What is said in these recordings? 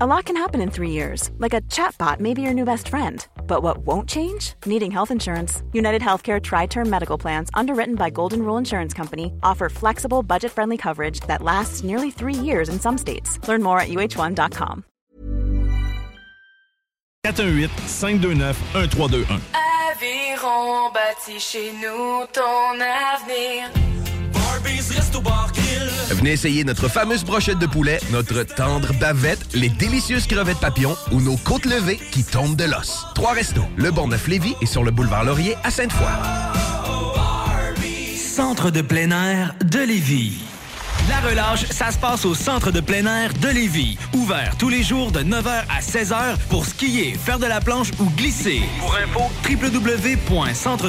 A lot can happen in three years. Like a chatbot may be your new best friend. But what won't change? Needing health insurance. United Healthcare Tri-Term Medical Plans, underwritten by Golden Rule Insurance Company, offer flexible, budget-friendly coverage that lasts nearly three years in some states. Learn more at uh1.com. 418-529-1321. Aviron bâti chez nous ton avenir. Venez essayer notre fameuse brochette de poulet, notre tendre bavette, les délicieuses crevettes papillons ou nos côtes levées qui tombent de l'os. Trois restos, le Bon Neuf Lévis et sur le boulevard Laurier à Sainte-Foy. Centre de plein air de Lévis. La relâche, ça se passe au Centre de plein air de Lévis. Ouvert tous les jours de 9h à 16h pour skier, faire de la planche ou glisser. Pour info, www.centre...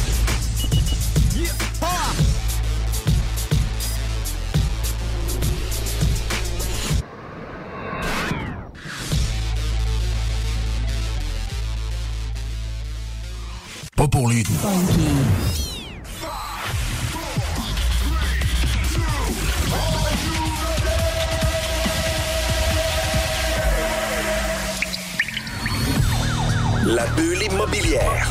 La bulle immobilière.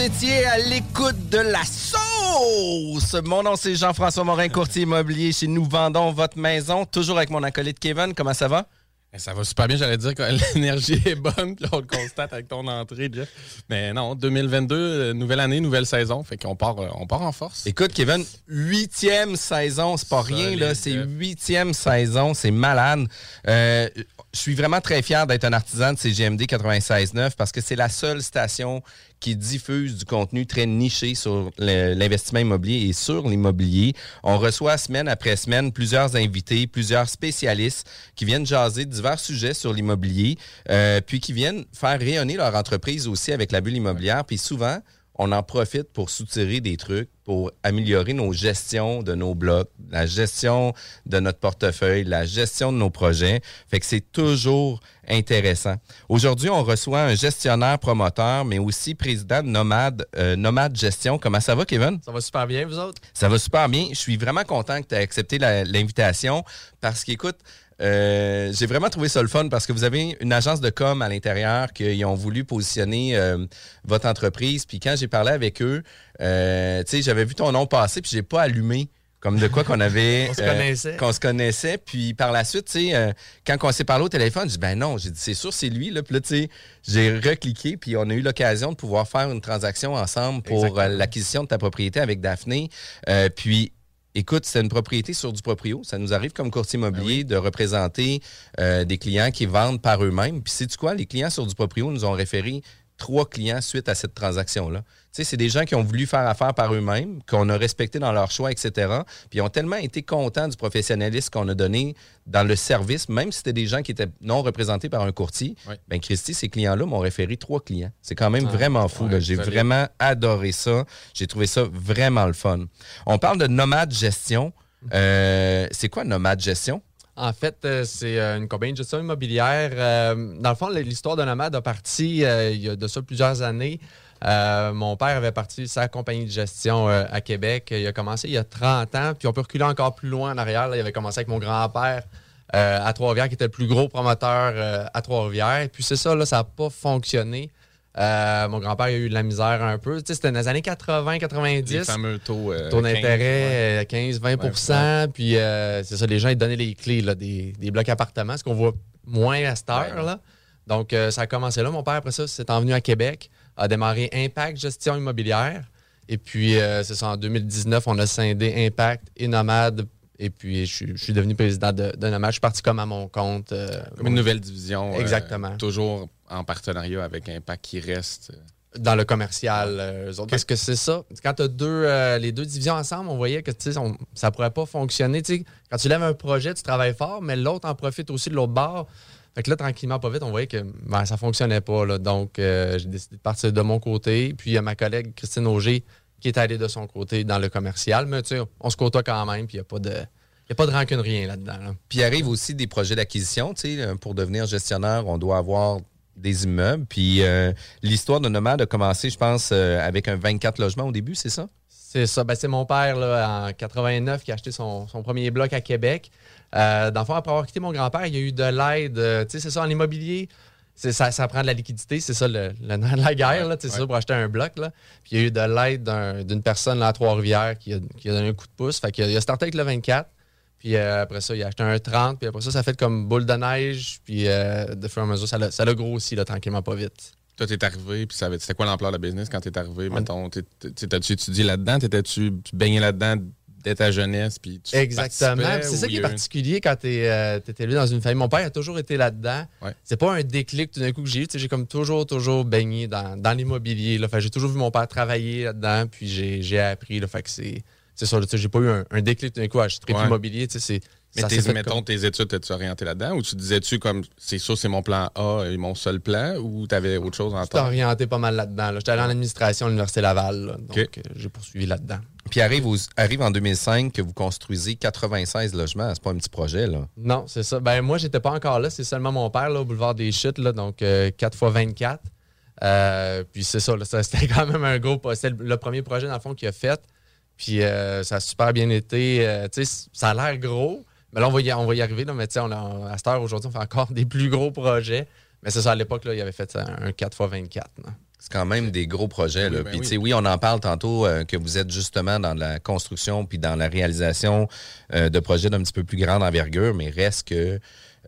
Étiez à l'écoute de la sauce. Mon nom, c'est Jean-François Morin, courtier immobilier chez Nous Vendons Votre Maison. Toujours avec mon acolyte Kevin. Comment ça va? Eh, Ça va super bien, j'allais dire que l'énergie est bonne, puis on le constate avec ton entrée, Jeff. Mais non, 2022, euh, nouvelle année, nouvelle saison, fait qu'on part, euh, on part en force. Écoute, Kevin, huitième saison, c'est pas rien, là. C'est huitième saison, c'est malade. Euh, je suis vraiment très fier d'être un artisan de CGMD 96.9 parce que c'est la seule station qui diffuse du contenu très niché sur l'investissement immobilier et sur l'immobilier. On reçoit semaine après semaine plusieurs invités, plusieurs spécialistes qui viennent jaser divers sujets sur l'immobilier, euh, puis qui viennent faire rayonner leur entreprise aussi avec la bulle immobilière. Puis souvent, on en profite pour soutirer des trucs, pour améliorer nos gestions de nos blocs, la gestion de notre portefeuille, la gestion de nos projets. Fait que c'est toujours intéressant. Aujourd'hui, on reçoit un gestionnaire promoteur, mais aussi président de Nomade, euh, Nomade Gestion. Comment ça va, Kevin? Ça va super bien, vous autres? Ça va super bien. Je suis vraiment content que tu aies accepté l'invitation parce qu'écoute, euh, j'ai vraiment trouvé ça le fun parce que vous avez une agence de com à l'intérieur qui ont voulu positionner euh, votre entreprise. Puis quand j'ai parlé avec eux, euh, tu sais, j'avais vu ton nom passer puis j'ai pas allumé comme de quoi qu'on avait On se euh, connaissait. qu'on se connaissait puis par la suite tu sais euh, quand on s'est parlé au téléphone j'ai dit ben non j'ai dit c'est sûr c'est lui là puis là tu sais j'ai recliqué puis on a eu l'occasion de pouvoir faire une transaction ensemble pour euh, l'acquisition de ta propriété avec Daphné puis Écoute, c'est une propriété sur du proprio. Ça nous arrive comme courtier immobilier de représenter euh, des clients qui vendent par eux-mêmes. Puis sais-tu quoi? Les clients sur du proprio nous ont référé trois clients suite à cette transaction-là. Tu sais, c'est des gens qui ont voulu faire affaire par eux-mêmes, qu'on a respecté dans leur choix, etc. Puis ils ont tellement été contents du professionnalisme qu'on a donné dans le service, même si c'était des gens qui étaient non représentés par un courtier. Oui. Ben Christy, ces clients-là m'ont référé trois clients. C'est quand même Ah, vraiment fou. ouais, J'ai vraiment adoré ça. J'ai trouvé ça vraiment le fun. On parle de nomade gestion. Euh, c'est quoi nomade gestion? En fait, euh, c'est euh, une compagnie de gestion immobilière. Euh, dans le fond, l'histoire de Nomade a parti il y a de ça plusieurs années. Mon père avait parti sa compagnie de gestion à Québec. Il a commencé il y a 30 ans, puis on peut reculer encore plus loin en arrière. il avait commencé avec mon grand-père à Trois-Rivières, qui était le plus gros promoteur à Trois-Rivières. Puis c'est ça, là, ça n'a pas fonctionné. Euh, mon grand-père a eu de la misère un peu. Tu sais, C'était dans les années 80-90 Les fameux taux. euh, taux 15, d'intérêt, 15-20% Puis euh, c'est ça, les gens, ils donnaient les clés là, des, des blocs appartements, ce qu'on voit moins à cette heure. Là. Donc, euh, ça a commencé là. Mon père, après ça, s'est envenu à Québec, a démarré Impact Gestion Immobilière. Et puis, euh, c'est ça, en 2019, on a scindé Impact et Nomade. Et puis, je, suis- je suis devenu président de, de Nomade. Je suis parti comme à mon compte. euh, Comme une nouvelle division. euh, Exactement. toujours en partenariat avec Impact qui reste. euh, dans le commercial. euh, eux autres. Parce que c'est ça. Quand tu as deux, les deux divisions ensemble, on voyait que on- ça pourrait pas fonctionner. Quand tu lèves un projet, tu travailles fort, mais l'autre en profite aussi de l'autre bord. Fait que là, tranquillement, pas vite, on voyait que ben, ça fonctionnait pas. là. Donc, j'ai décidé de partir de mon côté. Puis, il y a ma collègue Christine Auger qui est allée de son côté dans le commercial. Mais tu sais, on se côtoie quand même, puis il n'y a pas de. Il y a pas de rancune rien là-dedans. là. Puis il arrive aussi des projets d'acquisition. Tu sais, euh, pour devenir gestionnaire, on doit avoir des immeubles. Puis euh, l'histoire de Nomade a commencé, je pense, euh, avec un 24 logements au début, c'est ça? C'est ça. Ben, c'est mon père là, en 89 qui a acheté son, son premier bloc à Québec. Euh, dans le fond, après avoir quitté mon grand-père, il y a eu de l'aide. tu sais, c'est ça, en immobilier, ça, ça prend de la liquidité. C'est ça le, le nerf de la guerre. sais, C'est ça pour acheter un bloc. Là. Puis il y a eu de l'aide d'un- d'une personne là, à Trois-Rivières qui a, qui a donné un coup de pouce. Fait qu'il a, il a starté avec le 24. Puis euh, après ça, il a acheté un 30. Puis après ça, ça a fait comme boule de neige. Puis euh, de fur et à mesure, ça l'a ça l'a grossi là, tranquillement, pas vite. Toi, t'es arrivé, puis ça avait- c'était quoi l'ampleur de la business quand t'es arrivé? Mettons, t'es- t'es- t'as-tu étudié là-dedans? T'étais-tu tu baignais là-dedans dès ta jeunesse? Puis tu Exactement. C'est ça qui est particulier quand tu es, élevé dans une famille. Mon père a toujours été là-dedans. Ouais. C'est pas un déclic tout d'un coup que j'ai eu. J'ai comme toujours, toujours baigné dans, dans l'immobilier. J'ai toujours vu mon père travailler là-dedans, puis j'ai appris. Là. Fait que c'est ça. J'ai pas eu un, un déclic tout d'un coup à acheter Ouais. c'est- Mais ça tes, mettons, comme- tes études, t'es-tu orienté là-dedans? Ou tu disais-tu comme, c'est sûr, c'est mon plan A et mon seul plan? Ou t'avais autre chose en J'étais tête? orienté pas mal là-dedans. là. J'étais allé en administration à l'Université Laval. là. Donc, euh, j'ai poursuivi là-dedans. Puis arrive, aux- arrive en 2005 que vous construisez 96 logements. C'est pas un petit projet, là. Non, c'est ça. Ben moi, j'étais pas encore là. C'est seulement mon père, là, au boulevard des Chutes, là, donc euh, 4 x 24. Euh, puis c'est ça, ça, c'était quand même un gros. C'était le, le premier projet, dans le fond, qu'il a fait. Puis euh, ça a super bien été. Euh, tu sais, ça a l'air gros. Mais là, on va y, on va y arriver. Là, mais tu sais, on a- à cette heure, aujourd'hui, on fait encore des plus gros projets. Mais c'est ça, à l'époque, là, il avait fait ça, un 4 x 24. là. C'est quand même des gros projets. Oui, là. ben puis, oui. tu sais, oui, on en parle tantôt euh, que vous êtes justement dans la construction puis dans la réalisation euh, de projets d'un petit peu plus grande envergure, mais reste que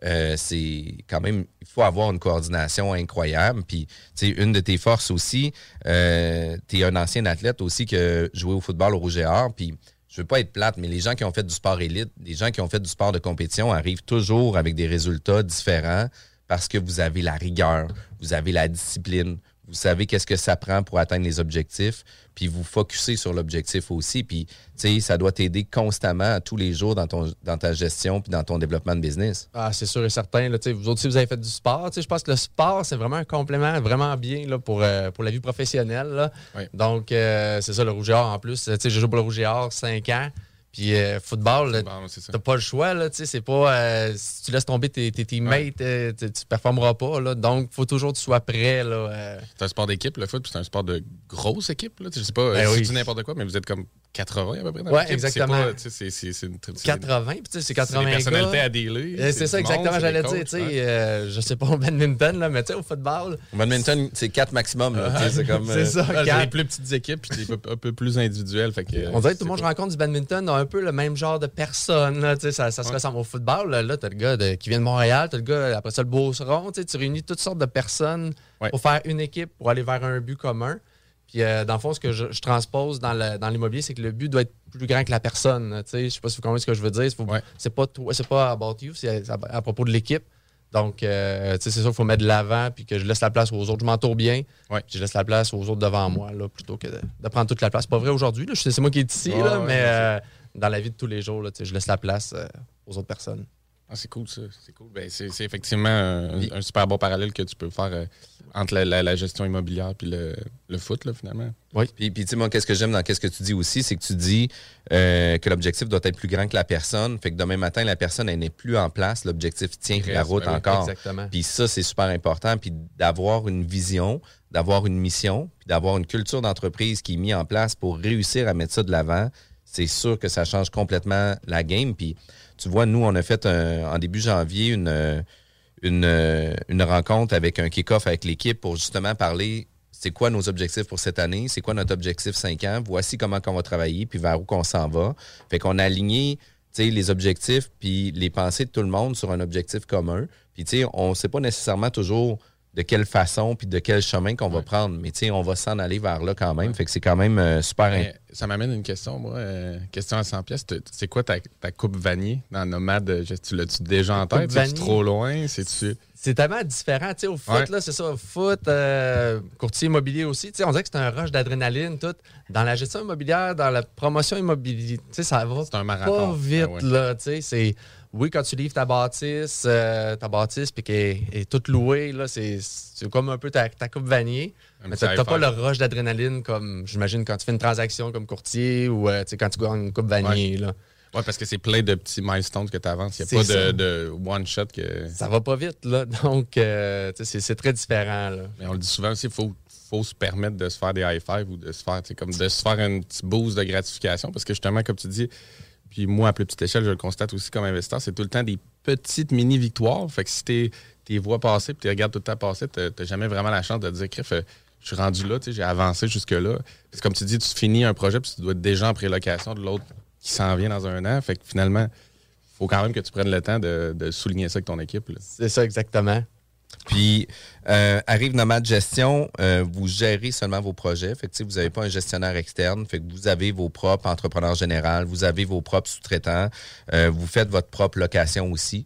euh, c'est quand même, il faut avoir une coordination incroyable. Puis, tu sais, une de tes forces aussi, euh, tu es un ancien athlète aussi qui a joué au football au Rouge et Or. Puis, je veux pas être plate, mais les gens qui ont fait du sport élite, les gens qui ont fait du sport de compétition arrivent toujours avec des résultats différents parce que vous avez la rigueur, vous avez la discipline, vous savez qu'est-ce que ça prend pour atteindre les objectifs, puis vous focussez sur l'objectif aussi, puis tu sais, ça doit t'aider constamment tous les jours dans, ton, dans ta gestion puis dans ton développement de business. Ah, c'est sûr et certain. Là, tu sais, vous autres, si vous avez fait du sport, tu sais, je pense que le sport, c'est vraiment un complément vraiment bien là, pour, euh, pour la vie professionnelle. là. Oui. Donc, euh, c'est ça, le rouge et or en plus. Tu sais, j'ai joué pour le rouge et or 5 ans. Puis, euh, football, t'as pas le choix. Là, tu sais, c'est pas. euh, si tu laisses tomber tes, tes teammates, euh, tu, tu performeras pas. Là, donc, faut toujours que tu sois prêt. Là, euh. C'est un sport d'équipe, le foot, puis c'est un sport de grosse équipe. Là. Je sais pas, Ben si oui. je dis n'importe quoi, mais vous êtes comme 80 à peu près dans Ouais, exactement. C'est pas, tu sais, c'est- c'est- c'est une c'est- 80, puis tu sais, c'est c'est 80 des personnalités gars. à dealer. C'est ça, exactement, j'allais dire. Tu sais, ouais. euh, je sais pas au badminton, là, mais tu sais, au football. Au badminton, c'est 4 maximum. tu c'est comme, C'est euh, ça, des plus petites équipes, puis un peu plus individuelles. Fait que, On dirait que tout le monde rencontre du badminton un peu le même genre de personne. Là, tu ça, ça se Ouais. ressemble au football. Là, là, t'as le gars de- qui vient de Montréal, t'as le gars, après ça, le Beauceron. Tu tu réunis toutes sortes de personnes Ouais. pour faire une équipe, pour aller vers un but commun. Puis, euh, dans le fond, ce que je, je transpose dans le- dans l'immobilier, c'est que le but doit être plus grand que la personne. Tu je sais pas si vous comprenez ce que je veux dire. C'est Ouais. C'est pas, toi- c'est pas about you, c'est à, à propos de l'équipe. Donc, euh, tu c'est sûr qu'il faut mettre de l'avant puis que je laisse la place aux autres. Je m'entoure bien. Je laisse la place aux autres devant moi, là, plutôt que de, de prendre toute la place. C'est pas vrai aujourd'hui. là. Je sais, C'est moi qui est ici, Ouais, là, ouais, mais euh, dans la vie de tous les jours, là, je laisse la place euh, aux autres personnes. Ah, c'est cool, ça. C'est cool. Ben, c'est c'est effectivement un, un super bon parallèle que tu peux faire euh, entre la, la- la gestion immobilière puis le, le foot, là, finalement. Oui. Puis, puis tu sais, moi, qu'est-ce que j'aime dans qu'est-ce que tu dis aussi, c'est que tu dis euh, que l'objectif doit être plus grand que la personne. Fait que demain matin, la personne, elle n'est plus en place. L'objectif tient la route oui, encore. exactement. Puis ça, c'est super important. Puis d'avoir une vision, d'avoir une mission, puis d'avoir une culture d'entreprise qui est mise en place pour réussir à mettre ça de l'avant, c'est sûr que ça change complètement la game. Puis tu vois, nous, on a fait un- en début janvier une, rencontre avec un kick-off avec l'équipe pour justement parler c'est quoi nos objectifs pour cette année, c'est quoi notre objectif 5 ans, voici comment on va travailler, puis vers où qu'on s'en va. Fait qu'on a aligné les objectifs puis les pensées de tout le monde sur un objectif commun. Puis tu sais, on ne sait pas nécessairement toujours de quelle façon puis de quel chemin qu'on va prendre, mais tu on va s'en aller vers là quand même. Fait que c'est quand même euh, super Mais ça m'amène une question, moi. euh, question à 100 pièces. C'est quoi ta, ta coupe vanier dans Nomade? euh, Tu l'as-tu déjà en tête? C'est vanille? trop loin? C'est-tu... C'est tellement différent. Tu sais, au foot, Ouais. là, c'est ça. au Foot, euh, courtier immobilier aussi. Tu sais, on dirait que c'est un rush d'adrénaline, tout. Dans la gestion immobilière, dans la promotion immobilière, tu sais, ça va un marathon. pas vite, Ah ouais. là. Tu sais, c'est... Oui, quand tu livres ta bâtisse, euh, ta bâtisse, puis qu'elle est, toute louée, là, c'est, c'est comme un peu ta, ta coupe vanier. Un Mais t'as, t'as pas le rush d'adrénaline comme, j'imagine, quand tu fais une transaction comme courtier ou euh, quand tu gagnes une coupe vanier, là. Oui, parce que c'est plein de petits milestones que tu avances. Il n'y a pas de, de one-shot que. Ça va pas vite, là. Donc, euh, c'est, c'est très différent, là. Mais on le dit souvent aussi, il faut, faut se permettre de se faire des high five ou de se faire, comme de se faire un petit boost de gratification. Parce que justement, comme tu dis, puis moi, à plus petite échelle, je le constate aussi comme investisseur, c'est tout le temps des petites mini-victoires. Fait que si tu les vois passer puis tu regardes tout le temps passer, tu n'as jamais vraiment la chance de te dire, Crif, euh, je suis rendu là, j'ai avancé jusque-là. Comme tu dis, tu finis un projet puis tu dois être déjà en prélocation de l'autre qui s'en vient dans un an. Fait que finalement, faut quand même que tu prennes le temps de, souligner ça avec ton équipe. C'est ça, exactement. Puis, euh, arrive Nomade Gestion, euh, vous gérez seulement vos projets. Vous n'avez pas un gestionnaire externe. Vous avez vos propres entrepreneurs généraux, vous avez vos propres sous-traitants, euh, vous faites votre propre location aussi.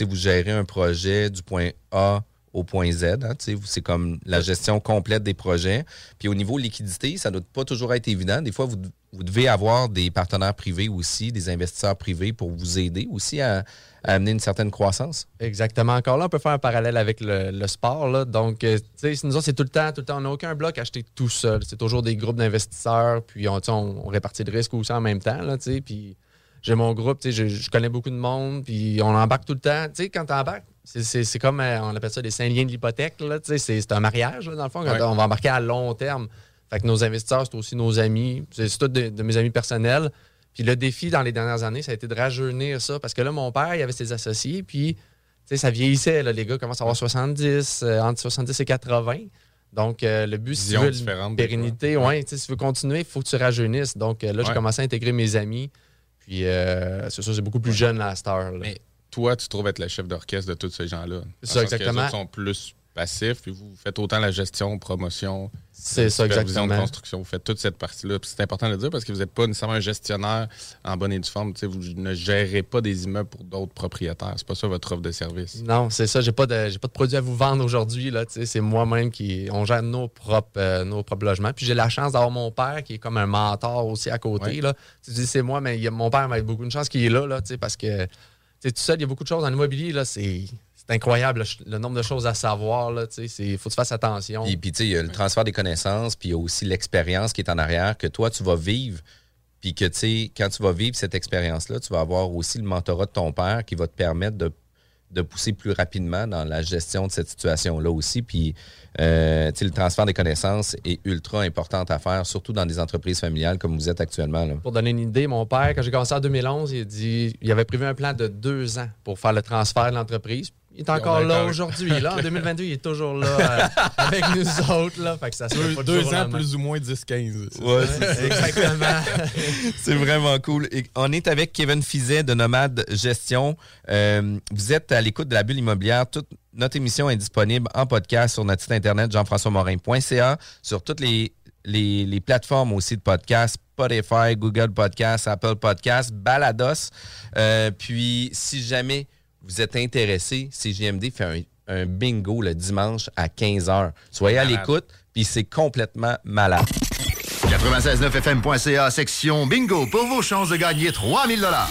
Vous gérez un projet du point A au point Z. hein, c'est comme la gestion complète des projets. Puis au niveau liquidité, ça ne doit pas toujours être évident. Des fois, vous, devez avoir des partenaires privés aussi, des investisseurs privés pour vous aider aussi à, amener une certaine croissance. Exactement. Encore là, on peut faire un parallèle avec le, sport. Donc, euh, nous c'est tout le temps, tout le temps, on n'a aucun bloc acheté tout seul. C'est toujours des groupes d'investisseurs, puis on, répartit le risque aussi en même temps. Puis j'ai mon groupe, je, je connais beaucoup de monde, puis on embarque tout le temps. Quand tu embarques, c'est- comme, euh, on appelle ça des cinq liens de l'hypothèque. C'est un mariage, là, dans le fond, quand Ouais. on va embarquer à long terme. Fait que nos investisseurs, c'est aussi nos amis. C'est tous de, de mes amis personnels. Puis le défi dans les dernières années, ça a été de rajeunir ça. Parce que là, mon père, il avait ses associés, puis ça vieillissait. Là, les gars commencent à avoir 70, euh, entre 70 et 80. Donc, euh, le but, si tu veux pérennité, ouais, si tu veux continuer, il faut que tu rajeunisses. Donc, euh, là, j'ai Ouais. commencé à intégrer mes amis. Puis, c'est ça, c'est beaucoup plus jeune là, à cette heure. là. Mais toi, tu trouves être le chef d'orchestre de tous ces gens-là. C'est ça, exactement. les sont plus passifs, puis vous faites autant la gestion, promotion, C'est ça, de construction. Vous faites toute cette partie-là. Puis C'est important de le dire parce que vous n'êtes pas nécessairement un gestionnaire en bonne et due forme. Vous ne gérez pas des immeubles pour d'autres propriétaires. C'est pas ça votre offre de service. Non, c'est ça. J'ai pas de j'ai pas de produit à vous vendre aujourd'hui. C'est moi-même qui. On gère nos propres, euh, nos propres logements. Puis j'ai la chance d'avoir mon père qui est comme un mentor aussi à côté. Ouais. Là. Tu dis c'est moi, mais il mon père m'a beaucoup de chance qu'il est là, là parce que tu sais, il y a beaucoup de choses en immobilier. C'est incroyable le, nombre de choses à savoir. Il faut que tu fasses attention. Puis, il y a le transfert des connaissances, puis il y a aussi l'expérience qui est en arrière que toi, tu vas vivre. Puis que, quand tu vas vivre cette expérience-là, tu vas avoir aussi le mentorat de ton père qui va te permettre de, de pousser plus rapidement dans la gestion de cette situation-là aussi. Puis, euh, le transfert des connaissances est ultra important à faire, surtout dans des entreprises familiales comme vous êtes actuellement. Pour donner une idée, mon père, quand j'ai commencé en 2011, il, dit, il avait prévu un plan de deux ans pour faire le transfert de l'entreprise. Il est encore là aujourd'hui. Là, en 2022, il est toujours là euh, avec nous autres. Là, fait que ça se Deux au ans, plus ou moins 10-15. Ouais, C'est Exactement. C'est vraiment cool. Et on est avec Kevin Fizet de Nomade Gestion. Euh, vous êtes à l'écoute de la bulle immobilière. Toute notre émission est disponible en podcast sur notre site internet jean-françois-morin.ca, sur toutes les, les, les plateformes aussi de podcast, Spotify, Google Podcast, Apple Podcast, Balados. Euh, puis, si jamais vous êtes intéressé, CGMD fait un, un bingo le dimanche à 15h. Soyez à l'écoute, puis c'est complètement malade. 969fm.ca, section bingo, pour vos chances de gagner 3000 dollars.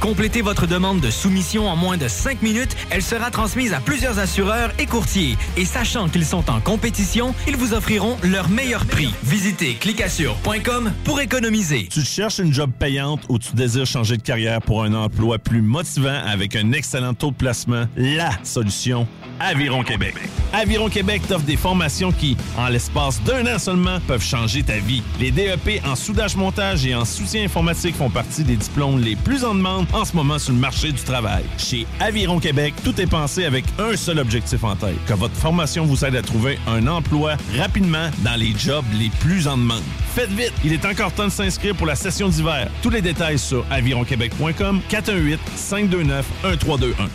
Complétez votre demande de soumission en moins de 5 minutes. Elle sera transmise à plusieurs assureurs et courtiers. Et sachant qu'ils sont en compétition, ils vous offriront leur meilleur prix. Visitez clicassure.com pour économiser. Tu cherches une job payante ou tu désires changer de carrière pour un emploi plus motivant avec un excellent taux de placement? La solution, Aviron Québec. Aviron Québec t'offre des formations qui, en l'espace d'un an seulement, peuvent changer ta vie. Les DEP en soudage-montage et en soutien informatique font partie des diplômes les plus en demande en ce moment sur le marché du travail. Chez Aviron Québec, tout est pensé avec un seul objectif en tête, que votre formation vous aide à trouver un emploi rapidement dans les jobs les plus en demande. Faites vite, il est encore temps de s'inscrire pour la session d'hiver. Tous les détails sur avironquebec.com 418 529 1321.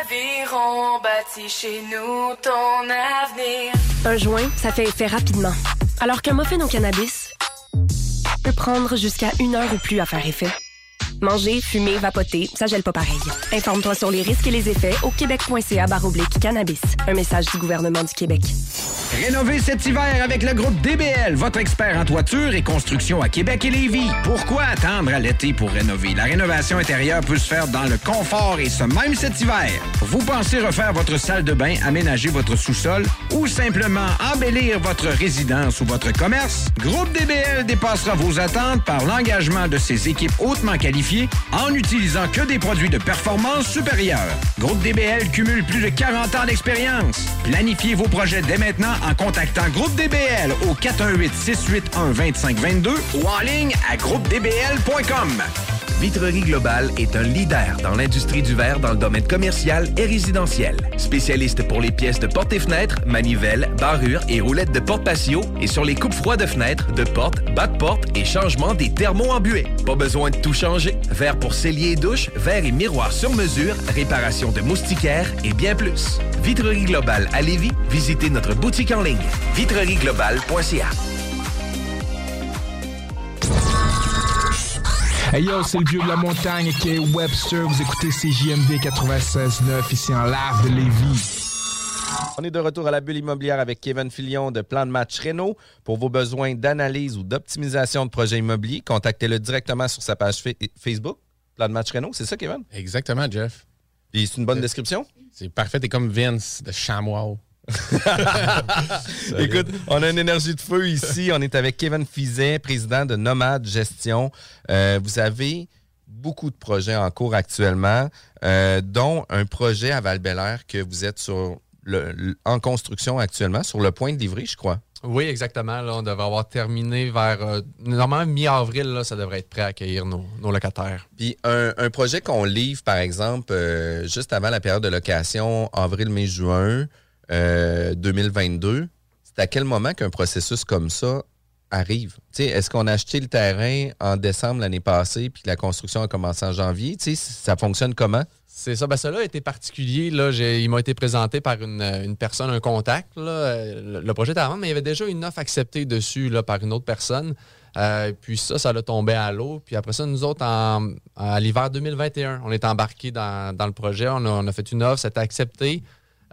Aviron bâti chez nous ton avenir. Un joint, ça fait effet rapidement. Alors qu'un muffin au cannabis peut prendre jusqu'à une heure ou plus à faire effet. Manger, fumer, vapoter, ça gèle pas pareil. Informe-toi sur les risques et les effets au québec.ca baroblique cannabis. Un message du gouvernement du Québec. Rénover cet hiver avec le groupe DBL, votre expert en toiture et construction à Québec et Lévis. Pourquoi attendre à l'été pour rénover? La rénovation intérieure peut se faire dans le confort et ce même cet hiver. Vous pensez refaire votre salle de bain, aménager votre sous-sol ou simplement embellir votre résidence ou votre commerce? Groupe DBL dépassera vos attentes par l'engagement de ses équipes hautement qualifiées en n'utilisant que des produits de performance supérieure. Groupe DBL cumule plus de 40 ans d'expérience. Planifiez vos projets dès maintenant en contactant Groupe DBL au 418-681-2522 ou en ligne à groupedbl.com. Vitrerie Globale est un leader dans l'industrie du verre dans le domaine commercial et résidentiel. Spécialiste pour les pièces de portes et fenêtres, manivelles, barrures et roulettes de porte patio et sur les coupes froides de fenêtres, de portes, bas de porte et changement des thermos en buée. Pas besoin de tout changer. Verre pour cellier et douche, verre et miroir sur mesure, réparation de moustiquaires et bien plus. Vitrerie Globale à Lévis, visitez notre boutique en ligne vitrerieglobale.ca. Hey yo, c'est le vieux de la montagne qui est Webster. Vous écoutez CJMD 96.9 ici en live de Lévis. On est de retour à la bulle immobilière avec Kevin Filion de Plan de match Renault. Pour vos besoins d'analyse ou d'optimisation de projets immobiliers, contactez-le directement sur sa page fa- Facebook. Plan de match Renault, c'est ça, Kevin? Exactement, Jeff. Puis c'est une bonne description? C'est parfait. T'es comme Vince de Chamois. Écoute, on a une énergie de feu ici. On est avec Kevin Fizet, président de Nomade Gestion. Euh, vous avez beaucoup de projets en cours actuellement, euh, dont un projet à val que vous êtes sur le- le- en construction actuellement, sur le point de livrer, je crois. Oui, exactement. Là, on devrait avoir terminé vers. euh, normalement, mi-avril, ça devrait être prêt à accueillir nos, nos locataires. Puis un, un projet qu'on livre, par exemple, euh, juste avant la période de location, avril, mai, juin euh, 2022, c'est à quel moment qu'un processus comme ça arrive? Est-ce qu'on a acheté le terrain en décembre l'année passée puis que la construction a commencé en janvier? Ça fonctionne comment? C'est ça. Ben, cela a été particulier. Là. J'ai- il m'a été présenté par une, une personne, un contact. Le, projet était vendre, mais il y avait déjà une offre acceptée dessus là, par une autre personne. Euh, puis ça, ça l'a tombé à l'eau. Puis après ça, nous autres, en- à l'hiver 2021, on est embarqués dans, dans le projet. On a, on a fait une offre, c'était accepté.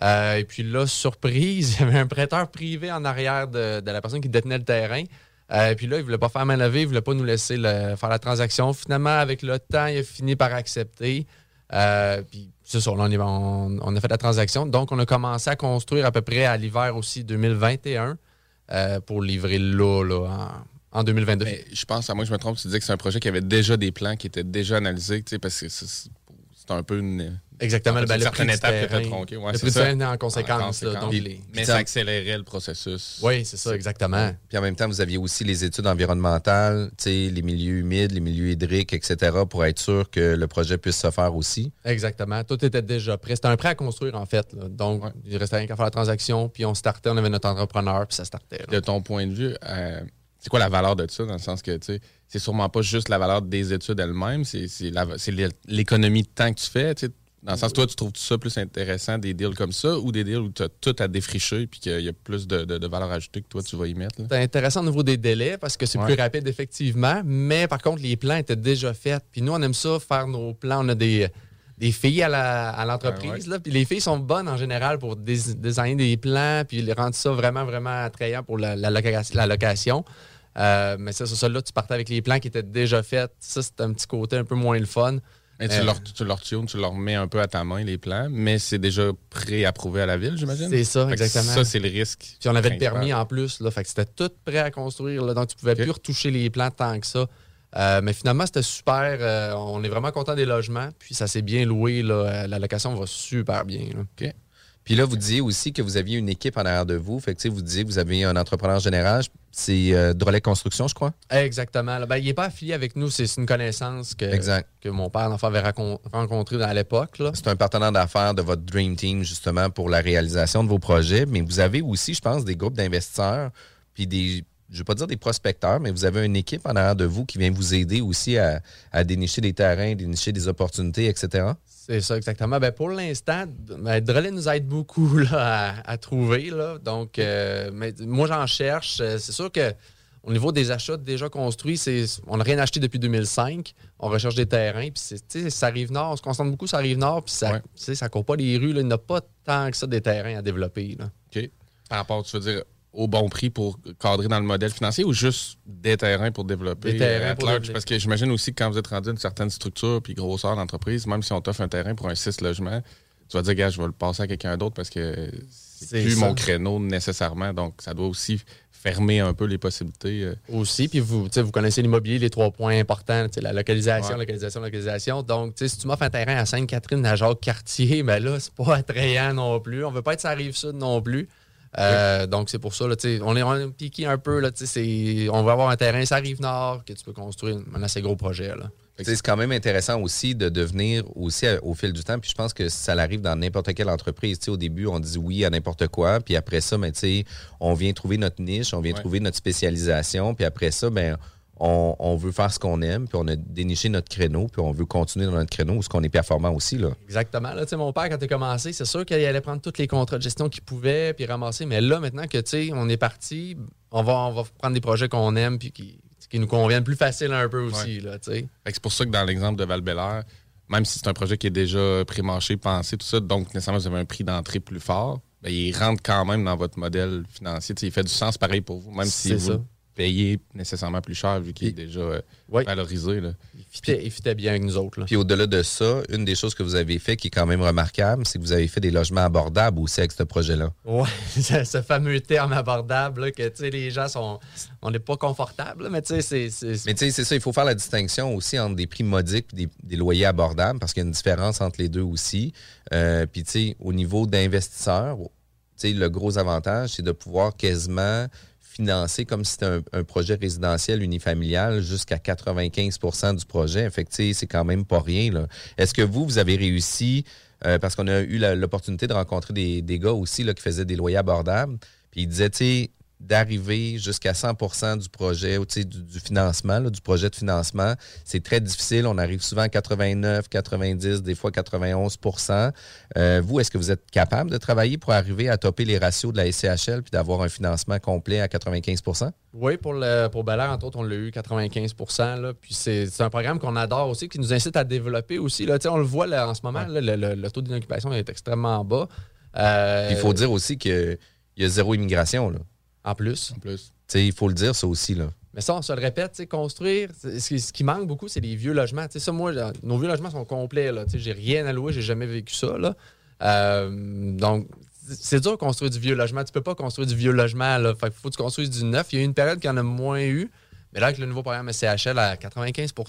Euh, et puis là, surprise, il y avait un prêteur privé en arrière de, de la personne qui détenait le terrain. Euh, puis là, il ne voulait pas faire main levée, il ne voulait pas nous laisser faire la transaction. Finalement, avec le temps, il a fini par accepter. Euh, puis c'est ça, là, on, a fait la transaction. Donc, on a commencé à construire à peu près à l'hiver aussi 2021 euh, pour livrer là, là en, en 2022. Mais je pense, à moi je me trompe, tu disais que c'est un projet qui avait déjà des plans, qui étaient déjà analysés, tu sais, parce que c'est un peu une, Exactement, En fait, ben, le prix étape était tronquée. Ouais, Le c'est prix ça. terrain est en conséquence, là, donc les- mais ça accélérait le processus. Oui, c'est ça, exactement. Puis en même temps, vous aviez aussi les études environnementales, les milieux humides, les milieux hydriques, etc., pour être sûr que le projet puisse se faire aussi. Exactement. Tout était déjà prêt. C'était un prêt à construire, en fait. là. Donc, il restait rien qu'à faire la transaction, puis on startait, on avait notre entrepreneur, puis ça startait. là. De ton point de vue, euh, c'est quoi la valeur de ça, dans le sens que, tu sais, c'est sûrement pas juste la valeur des études elles-mêmes, c'est l'économie de temps que tu fais, tu sais. Dans le sens, toi, tu trouves ça plus intéressant, des deals comme ça, ou des deals où tu as tout à défricher, puis qu'il y a plus de, de- de valeur ajoutée que toi, tu vas y mettre? C'est intéressant au niveau des délais parce que c'est Ouais. plus rapide, effectivement. Mais par contre, les plans étaient déjà faits. Puis nous, on aime ça, faire nos plans. On a des, des filles à l'entreprise. Puis les filles sont bonnes en général pour dés- designer des plans, puis rendre ça vraiment, vraiment attrayant pour la, la loca- la location. Euh, mais c'est ça, ça, là, tu partais avec les plans qui étaient déjà faits. Ça, c'est un petit côté un peu moins le fun. Et tu, Euh, leur, tu leur tunes, tu leur mets un peu à ta main les plans, mais c'est déjà pré-approuvé à la ville, j'imagine? C'est ça, Fait exactement. Ça, c'est le risque. Puis on avait le permis en plus, là, fait que c'était tout prêt à construire. là, donc tu pouvais plus retoucher les plans tant que ça. Euh, mais finalement, c'était super. euh, on est vraiment content des logements. Puis ça s'est bien loué. Là, la location va super bien. là. Puis là, vous disiez aussi que vous aviez une équipe en arrière de vous. Fait que, vous disiez que vous avez un entrepreneur général. C'est euh, Drolet Construction, je crois. Exactement. là. Ben, il n'est pas affilié avec nous. C'est une connaissance que, Exact. que mon père l'enfant avait rencontré à l'époque. C'est un partenaire d'affaires de votre Dream Team, justement, pour la réalisation de vos projets. Mais vous avez aussi, je pense, des groupes d'investisseurs, puis des, je ne veux pas dire des prospecteurs, mais vous avez une équipe en arrière de vous qui vient vous aider aussi à, à dénicher des terrains, dénicher des opportunités, etc. C'est ça, exactement. Ben, pour l'instant, ben, Drolet nous aide beaucoup là, à, à trouver. Là. Donc, euh, mais moi, j'en cherche. Euh, C'est sûr que au niveau des achats déjà construits, on n'a rien acheté depuis 2005. On recherche des terrains. Puis, c'est, tu sais, ça arrive nord. On se concentre beaucoup sur ça arrive nord. Puis, ça ne ça court pas les rues. là. Il n'y a pas tant que ça des terrains à développer. Là. OK. Par rapport, tu veux dire, au bon prix pour cadrer dans le modèle financier ou juste des terrains pour développer? Des terrains euh, pour large? Parce que j'imagine aussi que quand vous êtes rendu à une certaine structure puis grosseur d'entreprise, même si on t'offre un terrain pour un 6 logements, tu vas dire, gars, je vais le passer à quelqu'un d'autre parce que c'est plus ça. mon créneau nécessairement. Donc, ça doit aussi fermer un peu les possibilités. euh. Aussi, puis vous, vous connaissez l'immobilier, les trois points importants, la localisation, Ouais. localisation, localisation. Donc, si tu m'offres un terrain à Sainte-Catherine, à Jacques-Cartier, ben là, c'est pas attrayant non plus. On veut pas être sur la rive sud non plus. Euh, Donc, c'est pour ça, là, on est, on piqué un peu. Là, on va avoir un terrain sur la rive nord que tu peux construire un assez gros projet. Là. C'est quand même intéressant aussi de devenir aussi au fil du temps. Puis je pense que ça arrive dans n'importe quelle entreprise. Tu sais, au début, on dit oui à n'importe quoi. Puis après ça, ben, tu sais, on vient trouver notre niche, on vient Ouais. trouver notre spécialisation. Puis après ça, ben, on, on veut faire ce qu'on aime. Puis on a déniché notre créneau. Puis on veut continuer dans notre créneau où ce qu'on est performant aussi. Là. Exactement. Là, tu sais, mon père, quand il a commencé, c'est sûr qu'il allait prendre tous les contrats de gestion qu'il pouvait puis ramasser. Mais là, maintenant que tu sais, on est parti, on va, on va prendre des projets qu'on aime puis qui, qui nous conviennent plus facile un peu aussi. Là, tu sais. Fait que C'est pour ça que dans l'exemple de val même si c'est un projet qui est déjà pré-marché, pensé, tout ça, donc nécessairement vous avez un prix d'entrée plus fort, ben, il rentre quand même dans votre modèle financier. Tu sais, il fait du sens pareil pour vous, même si C'est vous payez nécessairement plus cher vu qu'il est déjà euh, valorisé. Là. Il fitait, il fitait bien avec nous autres. Là. Puis au-delà de ça, une des choses que vous avez fait qui est quand même remarquable, c'est que vous avez fait des logements abordables aussi avec ce projet-là. Ouais, ce fameux terme abordable là, que tu sais, les gens sont. On n'est pas confortable, mais tu sais, c'est-. Mais tu sais, c'est ça, il faut faire la distinction aussi entre des prix modiques et des, des loyers abordables parce qu'il y a une différence entre les deux aussi. Euh, Puis tu sais, au niveau d'investisseurs, tu sais, le gros avantage, c'est de pouvoir quasiment financer comme si c'était un, projet résidentiel unifamilial jusqu'à 95% du projet. Fait c'est quand même pas rien. Est-ce que vous, vous avez réussi, euh, parce qu'on a eu l'opportunité de rencontrer des, des gars aussi là, qui faisaient des loyers abordables, puis ils disaient, d'arriver jusqu'à 100% du projet, ou, du, du financement, là, du projet de financement, c'est très difficile. On arrive souvent à 89, 90, des fois 91% Euh, Vous, est-ce que vous êtes capable de travailler pour arriver à topper les ratios de la SCHL puis d'avoir un financement complet à 95% Oui, pour, le, pour Bel Air, entre autres, on l'a eu 95 là. Puis c'est un programme qu'on adore aussi, qui nous incite à développer aussi. Là. Tu sais, On le voit là, en ce moment, là, le, le- le taux d'inoccupation est extrêmement bas. Euh, Il faut dire aussi qu'il y a zéro immigration. Là. En plus. En plus. Tu sais, il faut le dire, ça aussi. Là. Mais ça, on se le répète, tu sais, construire, c'est- ce qui, manque beaucoup, c'est les vieux logements. Tu sais, ça, moi, là, nos vieux logements sont complets. Là, Tu sais, j'ai rien à louer, j'ai jamais vécu ça. Là. Euh, donc, c'est dur de construire du vieux logement. Tu peux pas construire du vieux logement. Là. Fait qu'il faut que tu construises du neuf. Il y a eu une période qu'il y en a moins eu. Mais là, avec le nouveau programme SCHL à 95 tu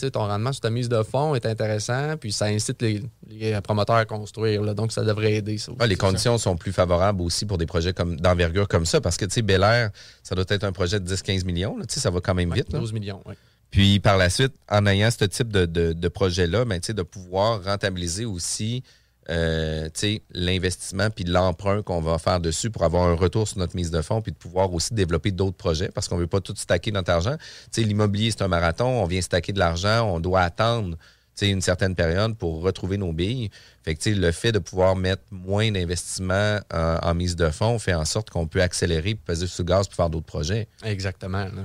sais, ton rendement sur ta mise de fonds est intéressant, puis ça incite les, les promoteurs à construire. là. donc, ça devrait aider. Ça, Ah, les ça. conditions sont plus favorables aussi pour des projets comme d'envergure comme ça, parce que, tu sais, Bel Air, ça doit être un projet de 10-15 millions, là, tu sais, ça va quand même vite. là. 12 millions, oui. Puis par la suite, en ayant ce type de, de- de projet-là, ben, tu sais, de pouvoir rentabiliser aussi euh, l'investissement puis l'emprunt qu'on va faire dessus pour avoir un retour sur notre mise de fonds puis de pouvoir aussi développer d'autres projets parce qu'on ne veut pas tout stacker notre argent. L'immobilier, c'est un marathon, on vient stacker de l'argent, on doit attendre une certaine période pour retrouver nos billes. Fait que, le fait de pouvoir mettre moins d'investissement en, en mise de fonds fait en sorte qu'on peut accélérer, peser sur le gaz pour faire d'autres projets. Exactement. là.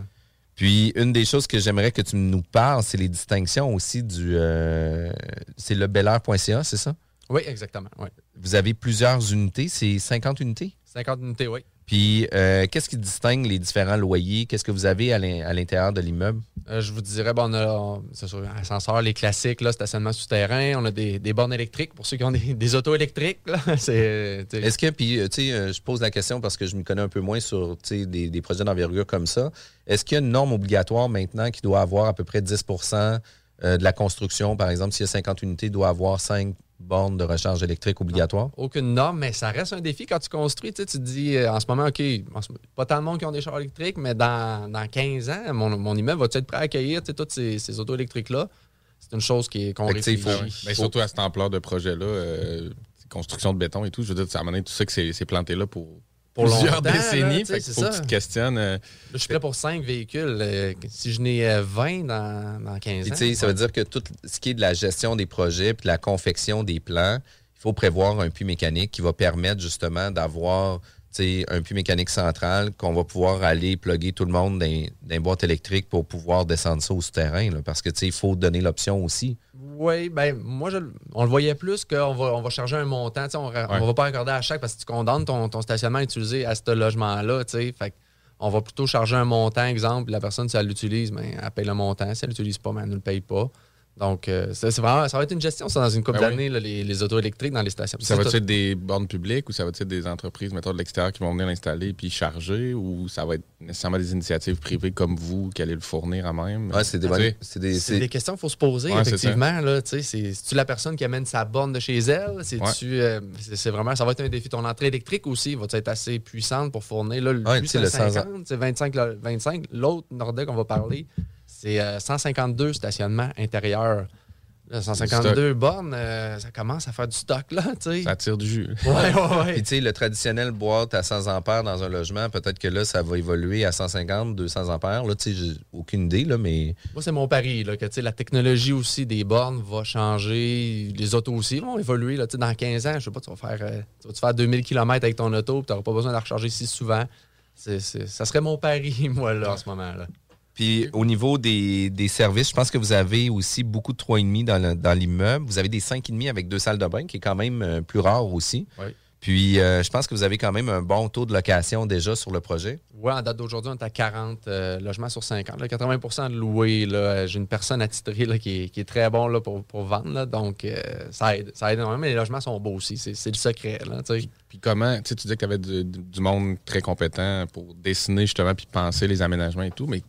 Puis, une des choses que j'aimerais que tu nous parles, c'est les distinctions aussi du. euh, c'est le bellaire.ca, c'est ça? Oui, exactement. Oui. Vous avez plusieurs unités, c'est 50 unités? 50 unités, oui. Puis, euh, qu'est-ce qui distingue les différents loyers? Qu'est-ce que vous avez à l'in- à l'intérieur de l'immeuble? Euh, je vous dirais, bon, on a, on- sûr, ascenseur, les classiques, là, stationnement souterrain. On a des, des bornes électriques pour ceux qui ont des, des autos électriques. Est-ce que, puis, euh, tu sais, je pose la question parce que je me connais un peu moins sur des, des projets d'envergure comme ça. Est-ce qu'il y a une norme obligatoire maintenant qui doit avoir à peu près 10% euh, de la construction? Par exemple, s'il y a 50 unités, doit avoir 5 bornes de recharge électrique obligatoires? aucune norme, mais ça reste un défi quand tu construis. Tu, sais, tu te dis, euh, en ce moment, OK, ce- pas tant de monde qui ont des chars électriques, mais dans, dans 15 ans, mon, mon immeuble va être prêt à accueillir tu sais, toutes ces, ces autos électriques-là? C'est une chose qui est qu'on réfléchit. faut- Mais surtout à cette ampleur de projet-là, euh, construction de béton et tout, je veux dire, à un moment donné, tu sais que c'est c'est planté là pour, Pour plusieurs longtemps, là, décennies. fait c'est faut que tu te questionnes. euh, Là, je suis prêt pour 5 véhicules. euh, si je n'ai euh, 20 dans, dans 15 Puis, ans. tu sais, ça veut dire que tout ce qui est de la gestion des projets puis de la confection des plans, il faut prévoir un puits mécanique qui va permettre justement d'avoir un puits mécanique central qu'on va pouvoir aller plugger tout le monde dans, dans une boîte électrique pour pouvoir descendre ça au souterrain. là, parce que il faut donner l'option aussi. Oui, ben moi, je, on le voyait plus qu'on va, on va charger un montant. On ne va pas accorder à chaque parce que tu condamnes ton, ton stationnement utilisé à ce logement-là. Fait on va plutôt charger un montant, exemple. La personne, si elle l'utilise, ben, elle paye le montant. Si elle l'utilise pas, ben, elle ne le paye pas. Donc, euh, ça, c'est vraiment, ça va être une gestion, ça, dans une couple Ben d'années, les, les autos électriques dans les stations. Ça va C'est être des bornes publiques ou ça va être des entreprises, mettons, de l'extérieur qui vont venir l'installer puis charger ou ça va être nécessairement des initiatives privées comme vous qui allez le fournir à même? Ouais, c'est des c'est des- des questions qu'il faut se poser, Ouais, effectivement. Là, tu sais, c'est, tu la personne qui amène sa borne de chez elle? C'est-tu, euh, c'est, vraiment, ça va être un défi. Ton entrée électrique aussi va être assez puissante pour fournir. Là, le c'est le 50, c'est 25, le- 25. L'autre Nordec qu'on va parler, c'est euh, 152 stationnements intérieurs. Là, 152 bornes, euh, ça commence à faire du stock, là, tu sais. Ça tire du jus. Ouais, ouais, ouais. Puis tu sais, le traditionnel boîte à 100 ampères dans un logement, peut-être que là, ça va évoluer à 150, 200 ampères. Là, tu sais, j'ai aucune idée, là, mais... Moi, c'est mon pari, là, que tu sais, la technologie aussi des bornes va changer. Les autos aussi vont évoluer. Là, Tu sais, dans 15 ans, je sais pas, tu vas faire, euh, tu vas te faire 2000 km avec ton auto et tu n'auras pas besoin de la recharger si souvent. Ça serait mon pari, moi, là, en ce moment-là. Puis au niveau des, des services, je pense que vous avez aussi beaucoup de 3,5 dans le- dans l'immeuble. Vous avez des 5,5 avec deux salles de bain, qui est quand même euh, plus rare aussi. Oui. Puis euh, je pense que vous avez quand même un bon taux de location déjà sur le projet. Ouais, en date d'aujourd'hui, on est à 40 euh, logements sur 50. là, 80% de loués. J'ai une personne attitrée là, qui, est, qui est très bon là, pour, pour vendre. là. donc, euh, ça aide. Ça aide énormément. Mais les logements sont beaux aussi. C'est le secret. Puis comment, tu sais, tu disais que tu avais du, du monde très compétent pour dessiner justement puis penser les aménagements et tout, mais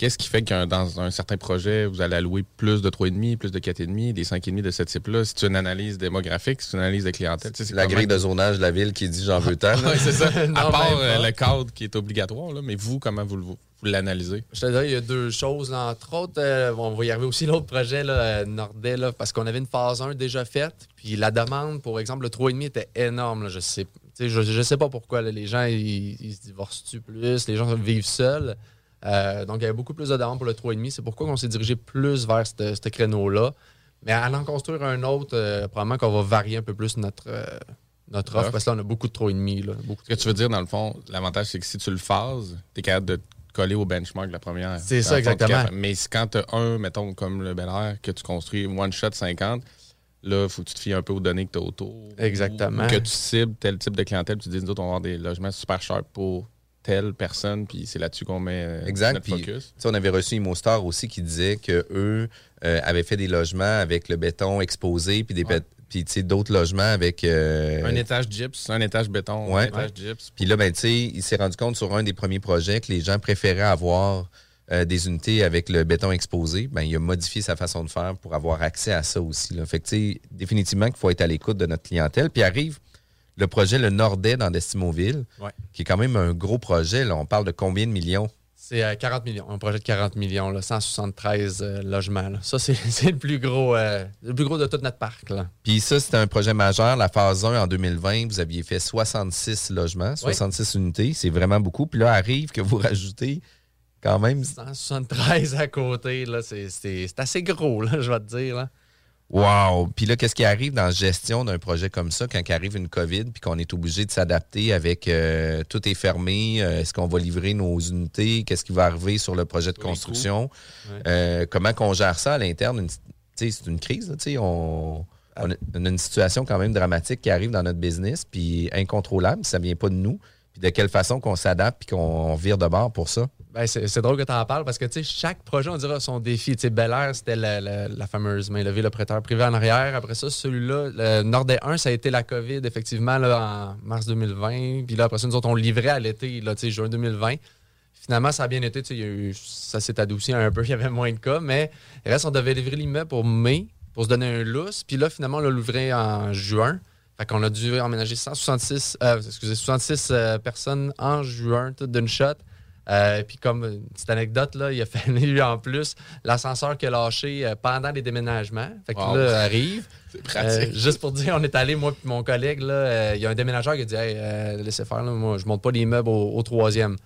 qu'est-ce qui fait que dans un certain projet, vous allez allouer plus de 3,5, plus de 4,5, des 5,5 de ce type-là? C'est une analyse démographique, c'est une analyse de clientèle? C'est La grille de zonage de la ville qui dit j'en veux tant. Ouais, c'est ça. Non, à part euh, le cadre qui est obligatoire, là, mais vous, comment vous, le- vous l'analysez? Je te dirais, il y a deux choses. là. Entre autres, euh, on va y arriver aussi l'autre projet, là, euh, Nordet, là, parce qu'on avait une phase 1 déjà faite. Puis la demande, pour exemple, le 3,5 était énorme. là. Je sais, je, je sais pas pourquoi. là. les gens, ils, ils se divorcent-tu plus? Les gens vivent seuls. Euh, donc, il y avait beaucoup plus de demandes pour le 3,5. C'est pourquoi on s'est dirigé plus vers ce créneau-là. Mais à en construire un autre, euh, probablement qu'on va varier un peu plus notre, euh, notre offre, parce que là, on a beaucoup de 3,5. là. Beaucoup Ce que tu veux dire, dans le fond, l'avantage, c'est que si tu le phases, tu es capable de te coller au benchmark de la première. C'est ça, exactement. Mais quand tu as un, mettons, comme le Bel Air, que tu construis one shot 50, là, il faut que tu te fies un peu aux données que tu as autour. Exactement. Ou que tu cibles tel type de clientèle, tu dis, nous autres, on va avoir des logements super chers pour telle personne, puis c'est là-dessus qu'on met euh, Exact. notre Puis, focus. tu sais, on avait reçu ImoStar aussi qui disait que eux euh, avaient fait des logements avec le béton exposé, puis des puis tu sais, d'autres logements avec. euh, Un étage gyps, un étage béton, Ouais. un étage gyps. Puis là, ben, tu sais, il s'est rendu compte sur un des premiers projets que les gens préféraient avoir euh, des unités avec le béton exposé, ben, il a modifié sa façon de faire pour avoir accès à ça aussi. Là. Fait que, tu sais, définitivement qu'il faut être à l'écoute de notre clientèle. Puis arrive le projet Le Nordais dans Destimoville, Ouais. qui est quand même un gros projet. Là. On parle de combien de millions? C'est euh, 40 millions, un projet de 40 millions, là, 173 euh, logements. là. Ça, c'est le plus gros euh, le plus gros de tout notre parc. Là. Puis ça, c'était un projet majeur. La phase 1 en 2020, vous aviez fait 66 logements, 66 unités. C'est vraiment beaucoup. Puis là, arrive que vous rajoutez quand même. 173 à côté, c'est assez gros, là, je vais te dire. Là. Wow! Puis là, qu'est-ce qui arrive dans la gestion d'un projet comme ça quand arrive une COVID puis qu'on est obligé de s'adapter avec euh, tout est fermé? euh, Est-ce qu'on va livrer nos unités? Qu'est-ce qui va arriver sur le projet de construction? Ouais. Euh, comment qu'on gère ça à l'interne? C'est une crise, là, on, on a on a une situation quand même dramatique qui arrive dans notre business, puis incontrôlable, ça vient pas de nous. De quelle façon qu'on s'adapte puis qu'on vire de bord pour ça? Ben, c'est drôle que tu en parles parce que chaque projet, on dirait son défi. Sais, Bel Air, c'était la, fameuse main levée, le prêteur privé en arrière. Après ça, celui-là, le Nordais 1, ça a été la COVID, effectivement, là, en mars 2020. Puis là, après ça, nous autres, on livrait à l'été, juin 2020. Finalement, ça a bien été. ça s'est adouci un peu, il y avait moins de cas. Mais reste, on devait livrer l'immeuble pour mai, pour se donner un lousse. Puis là, finalement, on l'a livré en juin. Fait qu'on a dû emménager 166, euh, excusez, 66 euh, personnes en juin, toutes d'une shot. Euh, puis comme une petite anecdote, là, il a fallu en plus l'ascenseur qui a lâché euh, pendant les déménagements. Fait que Wow. là, arrive. C'est pratique. Euh, juste pour dire, on est allé, moi et mon collègue, là, il y a un déménageur qui a dit Hey, laissez faire, là, moi, je monte pas les meubles au, au troisième.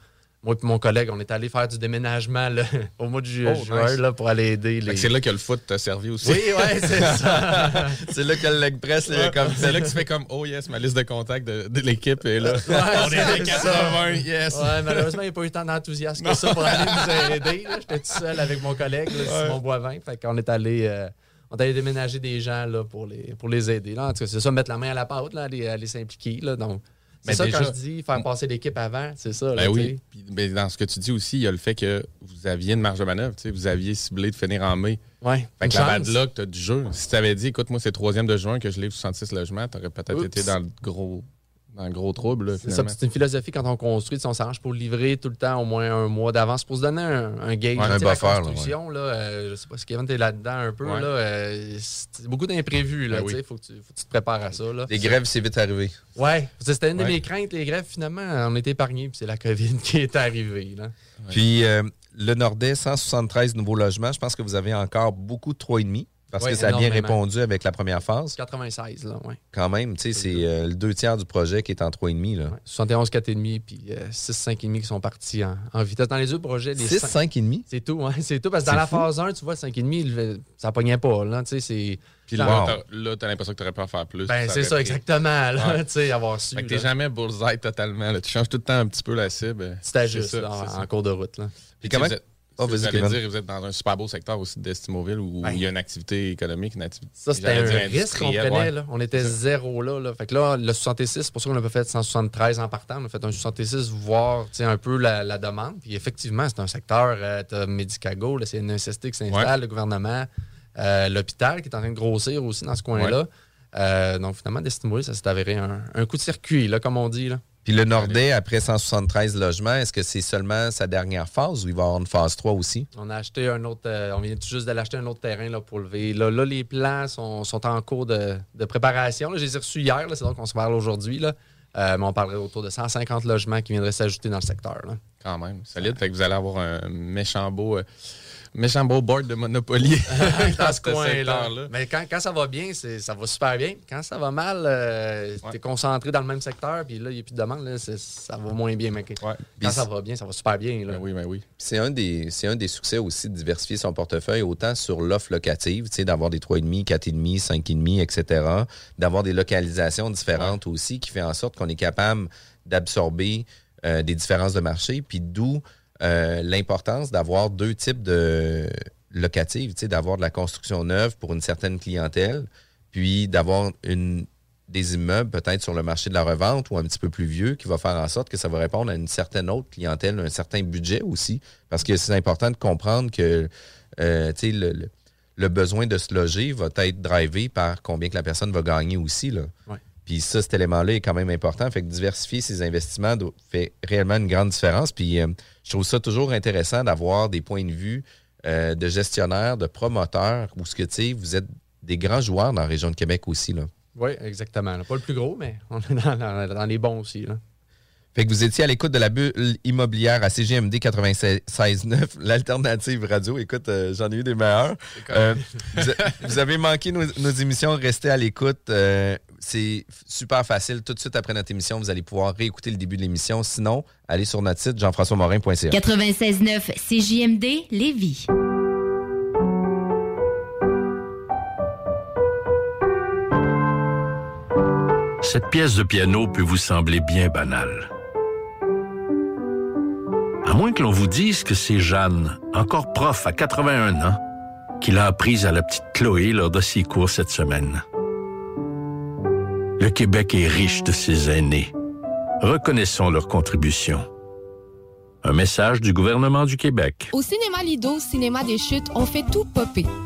Moi et mon collègue, on est allé faire du déménagement là, au mois de ju- Oh, juin nice. là, pour aller aider les. C'est là que le foot t'a servi aussi. Oui, ouais, c'est ça. c'est là que le leg press, Ouais, c'est là que tu fais comme Oh yes, ma liste de contacts de, de l'équipe est là. Ouais, On est ça. 80, yes. Ouais, malheureusement, il n'y a pas eu tant d'enthousiasme que ça pour aller nous aider. J'étais tout seul avec mon collègue, là, Ouais. Simon Boivin. Fait qu'on est allé. euh, on est allé déménager des gens là, pour, les, pour les aider. Là. En tout cas, c'est ça, mettre la main à la pâte, là, aller, aller s'impliquer. là. Donc, c'est Mais ça déjà- quand je dis faire passer l'équipe avant, c'est ça. là, Ben tu oui. Puis, ben, dans ce que tu dis aussi, il y a le fait que vous aviez une marge de manœuvre. tu Vous aviez ciblé de finir en mai. Ouais. Fait que la bad luck, t'as du jeu. Si tu avais dit, écoute, moi, c'est 3 de juin que je livre 66 logements, t'aurais peut-être Oups. été dans le gros, dans le gros trouble. C'est ça, une philosophie quand on construit, on s'arrange pour livrer tout le temps au moins un mois d'avance pour se donner un, un gauge. Ouais, un la buffer, là, construction, là, euh, je sais pas si Kevin t'es là-dedans un peu, Ouais. là, euh, c'est beaucoup d'imprévus. Là, Ben oui. sais, faut, que tu, faut que tu te prépares à ça. Là. Les grèves, c'est vite arrivé. Ouais, c'était une de Ouais. mes craintes, les grèves, finalement, on est épargnés, puis c'est la COVID qui est arrivée. Là. Puis euh, le Nordais, 173 nouveaux logements. Je pense que vous avez encore beaucoup de 3,5 parce Ouais, que ça a bien répondu avec la première phase. 96, là, ouais. Quand même, tu sais, c'est euh, le deux tiers du projet qui est en 3,5. Là. 71, 4,5, puis euh, 6, 5,5 qui sont partis en, en vitesse. Dans les deux projets, les 6, cinq- 5,5? C'est tout, hein, c'est tout. Parce que dans la phase 1, tu vois, 5,5, le- ça pognait pas. Là, tu sais, c'est. Puis là, t'as- là, t'as l'impression que t'aurais pu en faire plus. Ben, c'est ça, exactement. Là, Ouais. tu sais, avoir su. Fait que t'es jamais bullseye totalement. là. Tu changes tout le temps un petit peu la cible. Tu t'ajustes C'est ça, là, en, en cours de route. Là. Puis comment- Oh, vous allez dire, vous êtes dans un super beau secteur aussi d'Estimoville où il y a une activité économique, une activité. Ça, c'était un risque qu'on prenait. ouais. Là. On était zéro là, là. Fait que là, le 66, c'est pour ça qu'on n'a pas fait 173 en partant. On a fait un 66, voir un peu la, la demande. Puis effectivement, c'est un secteur. Euh, as Medicago, c'est une NSST qui s'installe, Ouais. le gouvernement, euh, l'hôpital qui est en train de grossir aussi dans ce coin-là. Euh, donc finalement, d'estimuler, ça s'est avéré un, un coup de circuit, là, comme on dit. Là. Puis le Nordais, après 173 logements, est-ce que c'est seulement sa dernière phase ou il va y avoir une phase 3 aussi? On a acheté un autre. euh, on vient tout juste de l'acheter un autre terrain là, pour lever. Là, là, les plans sont, sont en cours de, de préparation. Là, je les ai reçus hier, c'est donc qu'on se parle aujourd'hui. là. Euh, mais on parlerait autour de 150 logements qui viendraient s'ajouter dans le secteur. là. Quand même, solide. Fait que vous allez avoir un méchant beau, euh, méchant beau board de Monopoly dans ce coin-là. Mais quand, quand ça va bien, c'est- ça va super bien. Quand ça va mal, euh, t'es concentré dans le même secteur, puis là, il n'y a plus de demande, là, ça va moins bien. Mais quand Puis ça va bien, ça va super bien. Là. oui, ben oui. C'est un, des, c'est un des succès aussi de diversifier son portefeuille, autant sur l'offre locative, tu sais, d'avoir des 3,5, 4,5, 5,5, etc., d'avoir des localisations différentes aussi, qui fait en sorte qu'on est capable d'absorber euh, des différences de marché, puis d'où euh, l'importance d'avoir deux types de locatives, d'avoir de la construction neuve pour une certaine clientèle, puis d'avoir une des immeubles peut-être sur le marché de la revente ou un petit peu plus vieux qui va faire en sorte que ça va répondre à une certaine autre clientèle, un certain budget aussi. Parce que c'est important de comprendre que euh, le, le- le besoin de se loger va être drivé par combien que la personne va gagner aussi. Là. Ouais. Puis ça, cet élément-là est quand même important. Fait que diversifier ses investissements fait réellement une grande différence. Puis euh, je trouve ça toujours intéressant d'avoir des points de vue euh, de gestionnaires, de promoteurs, où ce que, tu sais, vous êtes des grands joueurs dans la région de Québec aussi, là. Oui, exactement. Pas le plus gros, mais on est dans, dans- dans les bons aussi. Là. Fait que vous étiez à l'écoute de la bulle immobilière à CGMD 96.9, l'alternative radio. Écoute, euh, j'en ai eu des meilleurs. Euh, vous, a- vous avez manqué nos, nos émissions, restez à l'écoute. Euh, c'est super facile. Tout de suite après notre émission, vous allez pouvoir réécouter le début de l'émission. Sinon, allez sur notre site jean-françois-morin.ca. 96.9 CJMD Lévis. Cette pièce de piano peut vous sembler bien banale. À moins que l'on vous dise que c'est Jeanne, encore prof à 81 ans, qui l'a apprise à la petite Chloé lors de ses cours cette semaine. Le Québec est riche de ses aînés. Reconnaissons leur contribution. Un message du gouvernement du Québec. Au cinéma Lido, cinéma des chutes, on fait tout popper.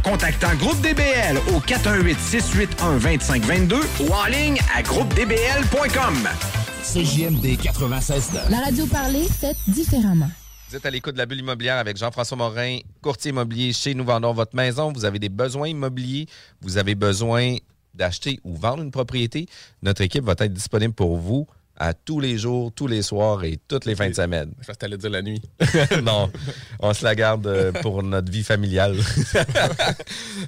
contactant Groupe DBL au 418-681-2522 ou en ligne à groupedbl.com. CJMD 96 La radio parlée, faite différemment. Vous êtes à l'écoute de la bulle immobilière avec Jean-François Morin, courtier immobilier chez Nous Vendons Votre Maison. Vous avez des besoins immobiliers, vous avez besoin d'acheter ou vendre une propriété. Notre équipe va être disponible pour vous à tous les jours, tous les soirs et toutes les fins de semaine. Je t'allais dire la nuit. non, on se la garde euh, pour notre vie familiale.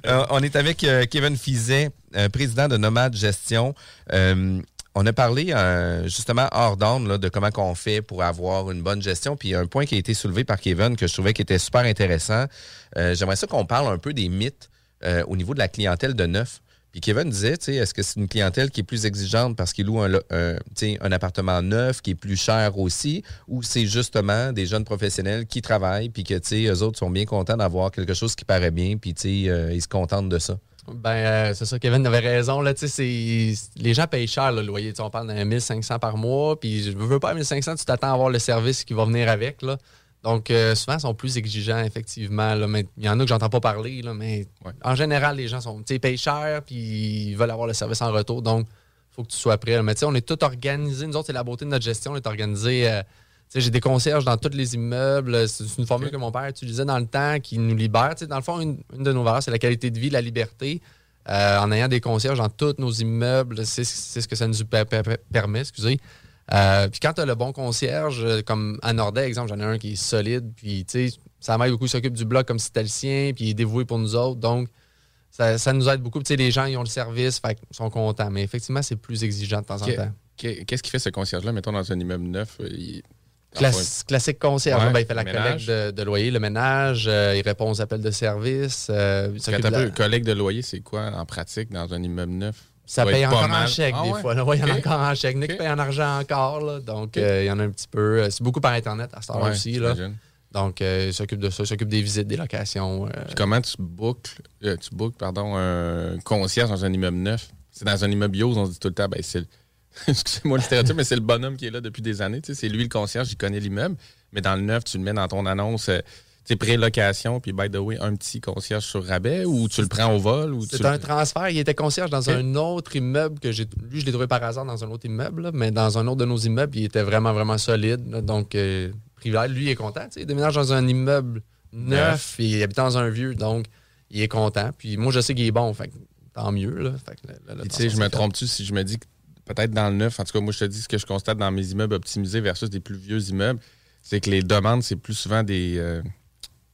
Euh, on est avec euh, Kevin Fizet, président de Nomade Gestion. Euh, on a parlé euh, justement hors d'onde là, de comment on fait pour avoir une bonne gestion. Puis il y a un point qui a été soulevé par Kevin que je trouvais qui était super intéressant. Euh, J'aimerais ça qu'on parle un peu des mythes euh, au niveau de la clientèle de neuf. Puis Kevin disait, est-ce que c'est une clientèle qui est plus exigeante parce qu'il loue un, un, appartement neuf qui est plus cher aussi, ou c'est justement des jeunes professionnels qui travaillent puis que, tu eux autres sont bien contents d'avoir quelque chose qui paraît bien puis, euh, ils se contentent de ça? Ben, euh, c'est ça, Kevin avait raison. Là, les gens payent cher le loyer. On parle d'un 1500 par mois, puis je veux pas 1500, tu t'attends à avoir le service qui va venir avec. Là. Donc, euh, souvent, ils sont plus exigeants, effectivement. Là, mais il y en a que j'entends pas parler, là, mais en général, les gens sont, tu sais, ils payent cher, puis ils veulent avoir le service en retour. Donc, il faut que tu sois prêt. là. Mais tu sais, on est tout organisé. Nous autres, c'est la beauté de notre gestion. On est organisé. euh, j'ai des concierges dans tous les immeubles. C'est une formule que mon père utilisait dans le temps qui nous libère. Tu sais, dans le fond, une, une de nos valeurs, c'est la qualité de vie, la liberté. Euh, en ayant des concierges dans tous nos immeubles, c'est ce que ça nous per- per- per- permet. Excusez. Euh, puis quand tu as le bon concierge, euh, comme à Nordet, exemple, j'en ai un qui est solide, puis tu sais, ça m'aide beaucoup, il s'occupe du bloc comme si c'était le sien, puis il est dévoué pour nous autres. Donc, ça, ça nous aide beaucoup. Tu sais, les gens, ils ont le service, fait qu'ils sont contents. Mais effectivement, c'est plus exigeant de temps en temps. qu'est- qu'est-ce qui fait ce concierge-là, mettons, dans un immeuble neuf? euh, il- Classe- classique concierge. Ouais, Ben, il fait la ménage. collecte de, de loyer, le ménage, euh, il répond aux appels de service. euh, il Quand t'as la- peu, collègue de loyer, c'est quoi en pratique dans un immeuble neuf? Ça paye encore en chèque Ah des ouais? fois. Là. Ouais, il y en a encore en chèque. Nick paye en argent encore. là. Donc, euh, il y en a un petit peu. Euh, C'est beaucoup par Internet à heure Ouais, aussi. Là. Donc, euh, il s'occupe de ça. Il s'occupe des visites, des locations. euh, Puis comment tu boucles, euh, tu bookes, pardon, un concierge dans un immeuble neuf? C'est dans un immeuble bio, on se dit tout le temps, ben, c'est le- Excusez-moi le stéréotype, mais c'est le bonhomme qui est là depuis des années. tu sais, C'est lui le concierge, il connaît l'immeuble. Mais dans le neuf, tu le mets dans ton annonce, euh, tu sais, pré-location, puis by the way, un petit concierge sur rabais, ou tu le prends au vol? ou C'est le- un transfert. Il était concierge dans un autre immeuble que j'ai. Lui, je l'ai trouvé par hasard dans un autre immeuble, là, mais dans un autre de nos immeubles, il était vraiment, vraiment solide. là. donc, euh, privilège. Lui, il est content. Il déménage dans un immeuble neuf et il habite dans un vieux. Donc, il est content. Puis moi, je sais qu'il est bon. Fait tant mieux. Là. Fait que tu sais, je me trompe-tu si je me dis que peut-être dans le neuf, en tout cas, moi, je te dis ce que je constate dans mes immeubles optimisés versus des plus vieux immeubles, c'est que les demandes, c'est plus souvent des. euh,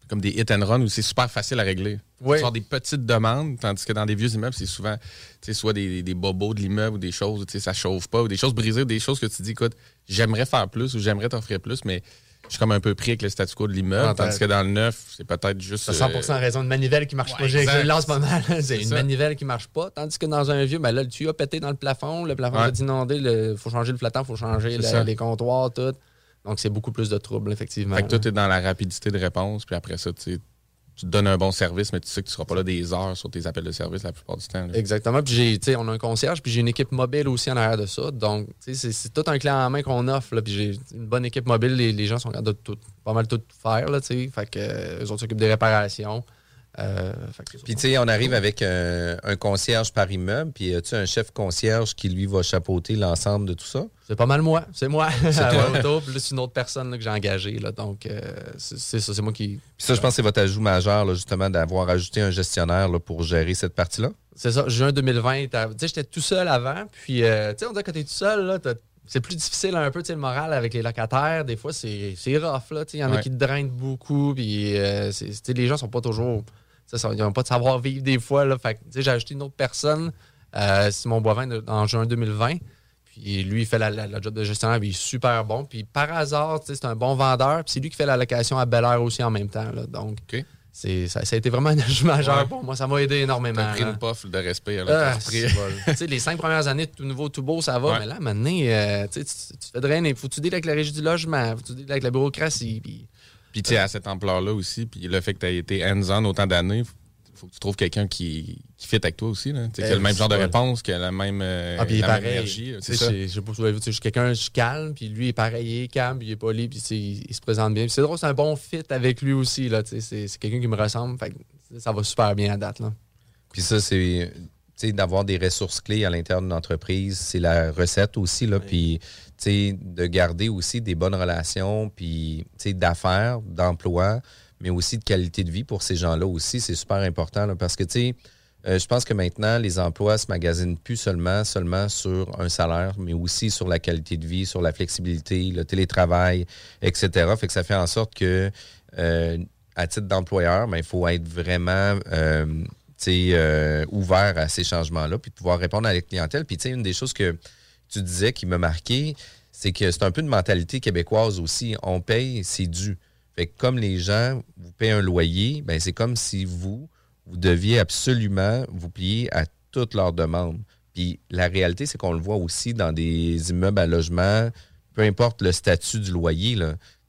comme des hit and run où c'est super facile à régler. Oui. Des petites demandes, tandis que dans des vieux immeubles, c'est souvent tu sais, soit des, des bobos de l'immeuble ou des choses où tu sais, ça chauffe pas, ou des choses brisées, ou des choses que tu dis, écoute, j'aimerais faire plus ou j'aimerais t'offrir plus, mais je suis comme un peu pris avec le statu quo de l'immeuble, Ah, tandis que dans le neuf, c'est peut-être juste. T'as 100% euh, raison. Une manivelle qui marche Ouais, pas. J'ai lance pas mal. C'est C'est une ça. manivelle qui marche pas. Tandis que dans un vieux, ben là, le tuyau a pété dans le plafond. Le plafond Ouais. est inondé. Il faut changer le flottant, il faut changer la- les comptoirs, tout. Donc, c'est beaucoup plus de troubles, effectivement. Fait que tout est dans la rapidité de réponse, puis après ça, tu tu te donnes un bon service, mais tu sais que tu seras pas là des heures sur tes appels de service la plupart du temps. là. Exactement. Puis j'ai, tu sais, on a un concierge, puis j'ai une équipe mobile aussi en arrière de ça. Donc, tu sais, c'est, tout un clé en main qu'on offre. Là, puis j'ai une bonne équipe mobile. Les, les gens sont capables de tout, pas mal tout faire. Là, tu fait que eux autres s'occupent des réparations. Euh. Puis, tu sais, on arrive avec un, un concierge par immeuble, puis as-tu un chef concierge qui, lui, va chapeauter l'ensemble de tout ça? C'est pas mal moi. C'est moi. C'est toi. C'est une autre personne là, que j'ai engagée. Là, donc, euh, c'est, ça. C'est moi qui. Puis ça, je pense que c'est votre ajout majeur, là, justement, d'avoir ajouté un gestionnaire pour gérer cette partie-là. C'est ça, juin 2020. t'as- Tu sais, j'étais tout seul avant. Puis, euh, tu sais, on dirait que quand t'es tout seul, là, c'est plus difficile un peu, tu sais, le moral avec les locataires. Des fois, c'est rough, là. Tu sais, il y en a qui te drainent beaucoup. Puis, c'est- tu sais, les gens sont pas toujours. Sais, Ils n'ont pas de savoir-vivre des fois, là. Fait j'ai ajouté une autre personne, euh, Simon Boivin, de- en juin 2020. Puis lui, il fait la, la- la job de gestionnaire, puis il est super bon. Puis par hasard, c'est un bon vendeur. Puis c'est lui qui fait la location à Bel Air aussi en même temps. Là. Donc, c'est, ça, ça a été vraiment un ajout majeur Ouais. pour moi. Ça m'a aidé énormément. T'as pris là. une de respect à Ah, les cinq premières années, tout nouveau, tout beau, ça va. Ouais. Mais là, maintenant, euh, tu, sais, tu, tu te fais drainer. Faut tu deals avec la régie du logement. Faut tu deals avec la bureaucratie. Puis, Puis, tu sais, à cette ampleur-là aussi, puis le fait que tu aies été hands-on autant d'années, faut que tu trouves quelqu'un qui, qui fit avec toi aussi, là. Qui a le même genre de réponse, qui a la même, euh, ah, puis la même pareil. énergie. C'est sais, pas vu, sais, je suis quelqu'un, je suis calme, puis lui, il est pareil, il est calme, puis il est poli, puis il, il se présente bien. C'est drôle, c'est un bon fit avec lui aussi, C'est quelqu'un qui me ressemble. Fait que ça va super bien à date, là. Puis ça, c'est d'avoir des ressources clés à l'intérieur d'une entreprise, c'est la recette aussi. Là, Puis tu sais, de garder aussi des bonnes relations, puis tu sais, d'affaires, d'emploi, mais aussi de qualité de vie pour ces gens-là aussi, c'est super important. là, parce que tu sais, euh, je pense que maintenant, les emplois se magasinent plus seulement, seulement sur un salaire, mais aussi sur la qualité de vie, sur la flexibilité, le télétravail, etc. Fait que ça fait en sorte que, euh, à titre d'employeur, ben, il faut être vraiment euh, euh, ouvert à ces changements-là, puis pouvoir répondre à la clientèle. Puis, tu sais, une des choses que tu disais qui m'a marqué, c'est que c'est un peu une mentalité québécoise aussi. On paye, c'est dû. Fait que comme les gens vous payent un loyer, ben c'est comme si vous, vous deviez absolument vous plier à toutes leurs demandes. Puis la réalité, c'est qu'on le voit aussi dans des immeubles à logement, peu importe le statut du loyer.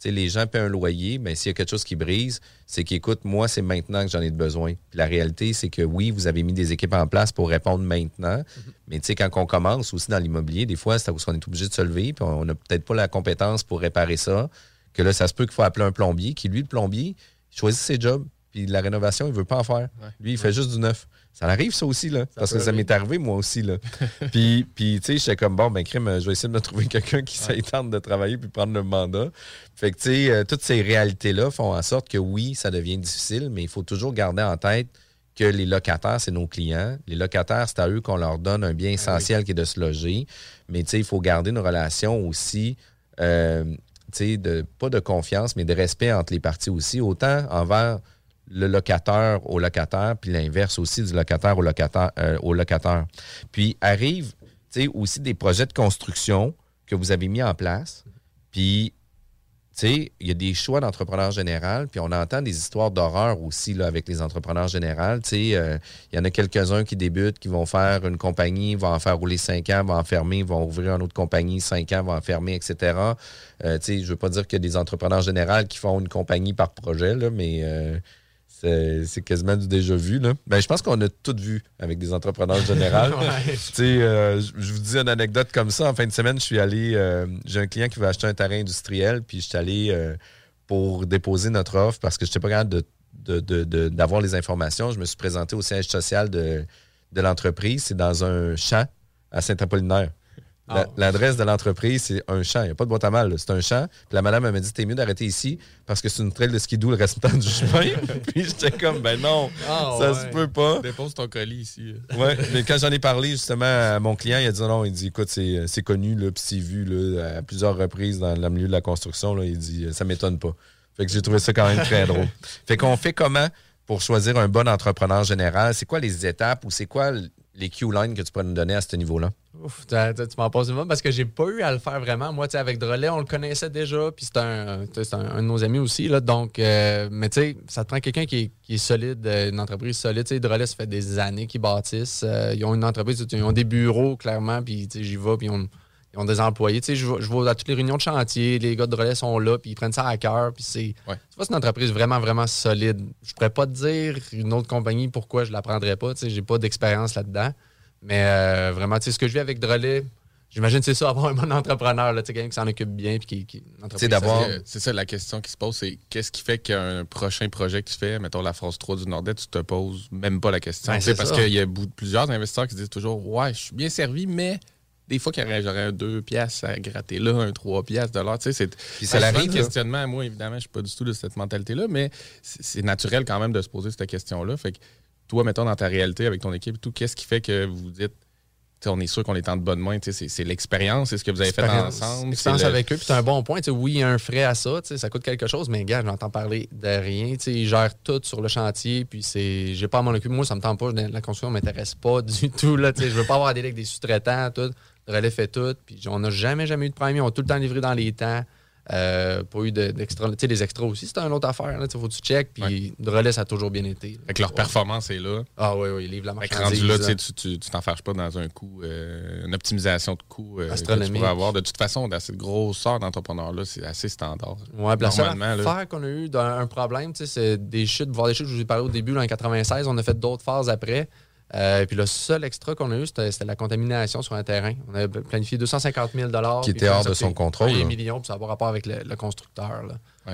Les gens paient un loyer, mais s'il y a quelque chose qui brise, c'est qu'écoute, moi, c'est maintenant que j'en ai besoin. Puis la réalité, c'est que oui, vous avez mis des équipes en place pour répondre maintenant, mais tu sais, quand on commence aussi dans l'immobilier, des fois, c'est parce qu'on est obligé de se lever, puis on n'a peut-être pas la compétence pour réparer ça, que là, ça se peut qu'il faut appeler un plombier, qui, lui, le plombier, il choisit ses jobs, puis la rénovation, il veut pas en faire. Lui, il fait juste du neuf. Ça arrive, ça aussi, là. parce que ça m'est arrivé, moi aussi, là. puis, puis tu sais, j'étais comme, bon, ben, crime, je vais essayer de me trouver quelqu'un qui s'étende de travailler puis prendre le mandat. Fait que, tu sais, euh, toutes ces réalités-là font en sorte que oui, ça devient difficile, mais il faut toujours garder en tête que les locataires, c'est nos clients. Les locataires, c'est à eux qu'on leur donne un bien essentiel qui est de se loger. Mais, tu sais, il faut garder une relation aussi, euh, tu sais, de, pas de confiance, mais de respect entre les parties aussi, autant envers le locataire au locataire, puis l'inverse aussi du locataire au locataire. euh, au locataire. Puis arrive tu sais, aussi des projets de construction que vous avez mis en place. Puis, il y a des choix d'entrepreneurs général, puis on entend des histoires d'horreur aussi là, avec les entrepreneurs généraux. Euh, il y en a quelques-uns qui débutent, qui vont faire une compagnie, vont en faire rouler cinq ans, vont en fermer, vont ouvrir une autre compagnie, cinq ans, vont en fermer, etc. Euh, je veux pas dire qu'il y a des entrepreneurs généraux qui font une compagnie par projet, là, mais c'est quasiment du déjà vu. Là. Ben, je pense qu'on a tout vu avec des entrepreneurs généraux. Ouais. Euh, je vous dis une anecdote comme ça. En fin de semaine, je suis allé. euh, J'ai un client qui veut acheter un terrain industriel, puis je suis allé euh, pour déposer notre offre parce que je n'étais pas capable d'avoir les informations. Je me suis présenté au siège social de, de l'entreprise. C'est dans un champ à Saint-Apollinaire. Ah. L'adresse de l'entreprise, c'est un champ. Il n'y a pas de boîte à mal. C'est un champ. Puis la madame m'a dit T'es mieux d'arrêter ici parce que c'est une trail de skidoo le restant du chemin. Puis j'étais comme Ben non, Ah, ça ouais. se peut pas. Dépose ton colis ici. Ouais, mais quand j'en ai parlé justement à mon client, il a dit non, il dit écoute, c'est c'est connu, là, puis c'est vu là, à plusieurs reprises dans le milieu de la construction. Là, il dit ça m'étonne pas. Fait que j'ai trouvé ça quand même très drôle. Fait qu'on fait comment pour choisir un bon entrepreneur général? C'est quoi les étapes ou c'est quoi les Q-lines que tu pourrais nous donner à ce niveau-là? Ouf, tu m'en poses une parce que j'ai pas eu à le faire vraiment. Moi, avec Drolet, on le connaissait déjà, puis c'est un, un, un de nos amis aussi. Là, donc, euh, mais tu sais, ça te prend quelqu'un qui est, qui est solide, euh, une entreprise solide. Tu sais, Drolet, ça fait des années qu'ils bâtissent. Euh, ils ont une entreprise, ils ont des bureaux, clairement, puis j'y vais, puis ont, ils ont des employés. Tu sais, je, vais- je à toutes les réunions de chantier, les gars de Drolet sont là, puis ils prennent ça à cœur, puis c'est. Tu vois, c'est une entreprise vraiment, vraiment solide. Je pourrais pas te dire une autre compagnie pourquoi je la prendrais pas. Tu sais, j'ai pas d'expérience là-dedans. Mais euh, vraiment, tu sais, ce que je vis avec Drolet, j'imagine que c'est ça, avoir un bon entrepreneur, là, tu sais, quelqu'un qui s'en occupe bien, puis qui, qui entreprise solide. C'est ça la question qui se pose, c'est qu'est-ce qui fait qu'un prochain projet que tu fais, mettons la phase 3 du Nordais, tu te poses même pas la question. Ben, c'est parce ça. qu'il y a plusieurs investisseurs qui disent toujours Ouais, je suis bien servi, mais des fois qu'il y aurait- j'aurais un 2 piastres à gratter là, un 3 piastres de l'heure. Tu sais, c'est le questionnement. Moi, évidemment, je suis pas du tout de cette mentalité-là, mais c'est naturel quand même de se poser cette question-là. Fait que toi, mettons, dans ta réalité avec ton équipe, tout, qu'est-ce qui fait que vous dites on est sûr qu'on est en de bonne main. C'est l'expérience, c'est ce que vous avez fait ensemble. Expérience c'est le- avec eux, puis c'est un bon point. Oui, il y a un frais à ça, ça coûte quelque chose, mais gars, j'entends parler de rien. Ils gèrent tout sur le chantier, puis c'est. J'ai pas à m'en occuper. Moi, ça me tente pas. La construction m'intéresse pas du tout. Là, je veux pas avoir des avec des sous-traitants, tout. Relais fait tout. Puis on n'a jamais, jamais eu de problème. Ils ont tout le temps livré dans les temps. Euh, pas eu de- d'extra. tu sais, les extras aussi, c'est une autre affaire. Il faut que tu checkes. Puis le relais, ça a toujours bien été. là. Fait que leur performance est là. Ah oui, oui, ils livrent la Fait que marchandise. rendu là, tu t'en fâches pas dans un coût, euh, une optimisation de coûts euh, que tu pourrais avoir. De toute façon, dans cette grosseur d'entrepreneur-là, c'est assez standard. Puis la seule affaire qu'on a eu d'un un problème, c'est des chutes, voir des chutes, je vous ai parlé au début, là, en 96, on a fait d'autres phases après. Euh, puis le seul extra qu'on a eu, c'était la contamination sur un terrain. On avait planifié 250 000 Qui était hors de son contrôle, Un là. million, puis ça a pas rapport avec le, le constructeur.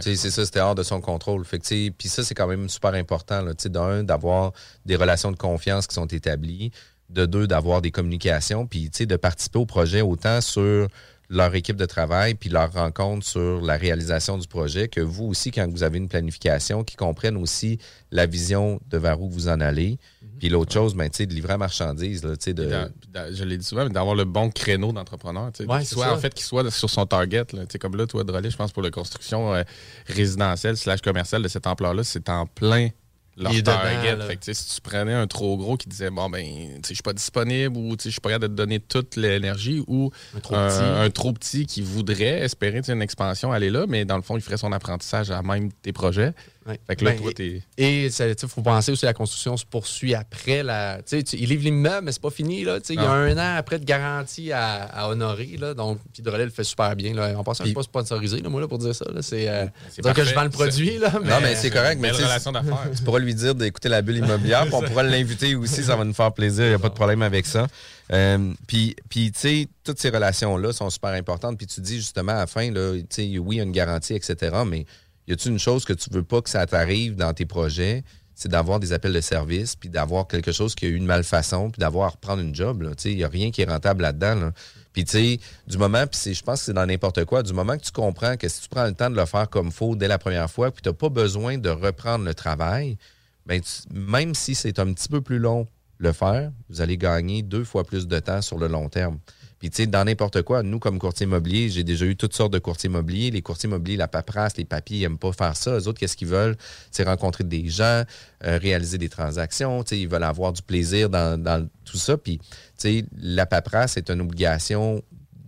C'est ça, c'était hors de son contrôle. Puis ça, c'est quand même super important. D'un, d'avoir des relations de confiance qui sont établies. De deux, d'avoir des communications. Puis de participer au projet autant sur leur équipe de travail, puis leur rencontre sur la réalisation du projet, que vous aussi, quand vous avez une planification, qui comprennent aussi la vision de vers où vous en allez. Puis l'autre chose, ben, tu sais, de livrer la marchandise. Là, de... Dans- dans- je l'ai dit souvent, mais d'avoir le bon créneau d'entrepreneur. Ouais, soit, ça. en fait, qu'il soit sur son target. Là, comme là, toi, Drolet, je pense pour la construction euh, résidentielle slash commerciale de cette ampleur-là, c'est en plein leur Il est dedans, target. Fait que, sais, si tu prenais un trop gros qui disait bon ben je suis pas disponible ou je suis pas capable de te donner toute l'énergie ou Un trop un, petit. un trop petit qui voudrait espérer une expansion aller là, mais dans le fond, il ferait son apprentissage à même tes projets. Ouais. Fait que là, Ben, toi, t'es. Et il faut penser aussi à la construction se poursuit après la. Tu ils livrent l'immeuble, mais c'est pas fini. Là, il y a Non. un an après de garantie à, à honorer. Là, donc, puis Drolet le fait super bien. Là. En passant, je suis pas sponsorisé, là, moi, là, pour dire ça. C'est euh, dire que je vends le produit. Là, Non, mais c'est correct. Mais relation d'affaires. Tu pourras lui dire d'écouter la bulle immobilière, puis on pourra l'inviter aussi, ça va nous faire plaisir, il n'y a pas de problème avec ça. Euh, puis, puis, tu sais, toutes ces relations-là sont super importantes. Puis tu dis justement à la fin, là, oui, il y a une garantie, etc., mais y a-t-il une chose que tu veux pas que ça t'arrive dans tes projets? C'est d'avoir des appels de service, puis d'avoir quelque chose qui a eu une malfaçon, puis d'avoir à reprendre une job. Il n'y a rien qui est rentable là-dedans. là. Puis, tu du moment, puis je pense que c'est dans n'importe quoi, du moment que tu comprends que si tu prends le temps de le faire comme faut dès la première fois, puis tu n'as pas besoin de reprendre le travail, ben, même si c'est un petit peu plus long le faire, vous allez gagner deux fois plus de temps sur le long terme. Puis tu sais, dans n'importe quoi, nous, comme courtier immobilier, j'ai déjà eu toutes sortes de courtiers immobiliers. Les courtiers immobiliers, la paperasse, les papiers, ils n'aiment pas faire ça. Eux autres, qu'est-ce qu'ils veulent? C'est rencontrer des gens, euh, réaliser des transactions. Tu sais, ils veulent avoir du plaisir dans, dans tout ça. Puis, tu sais, la paperasse est une obligation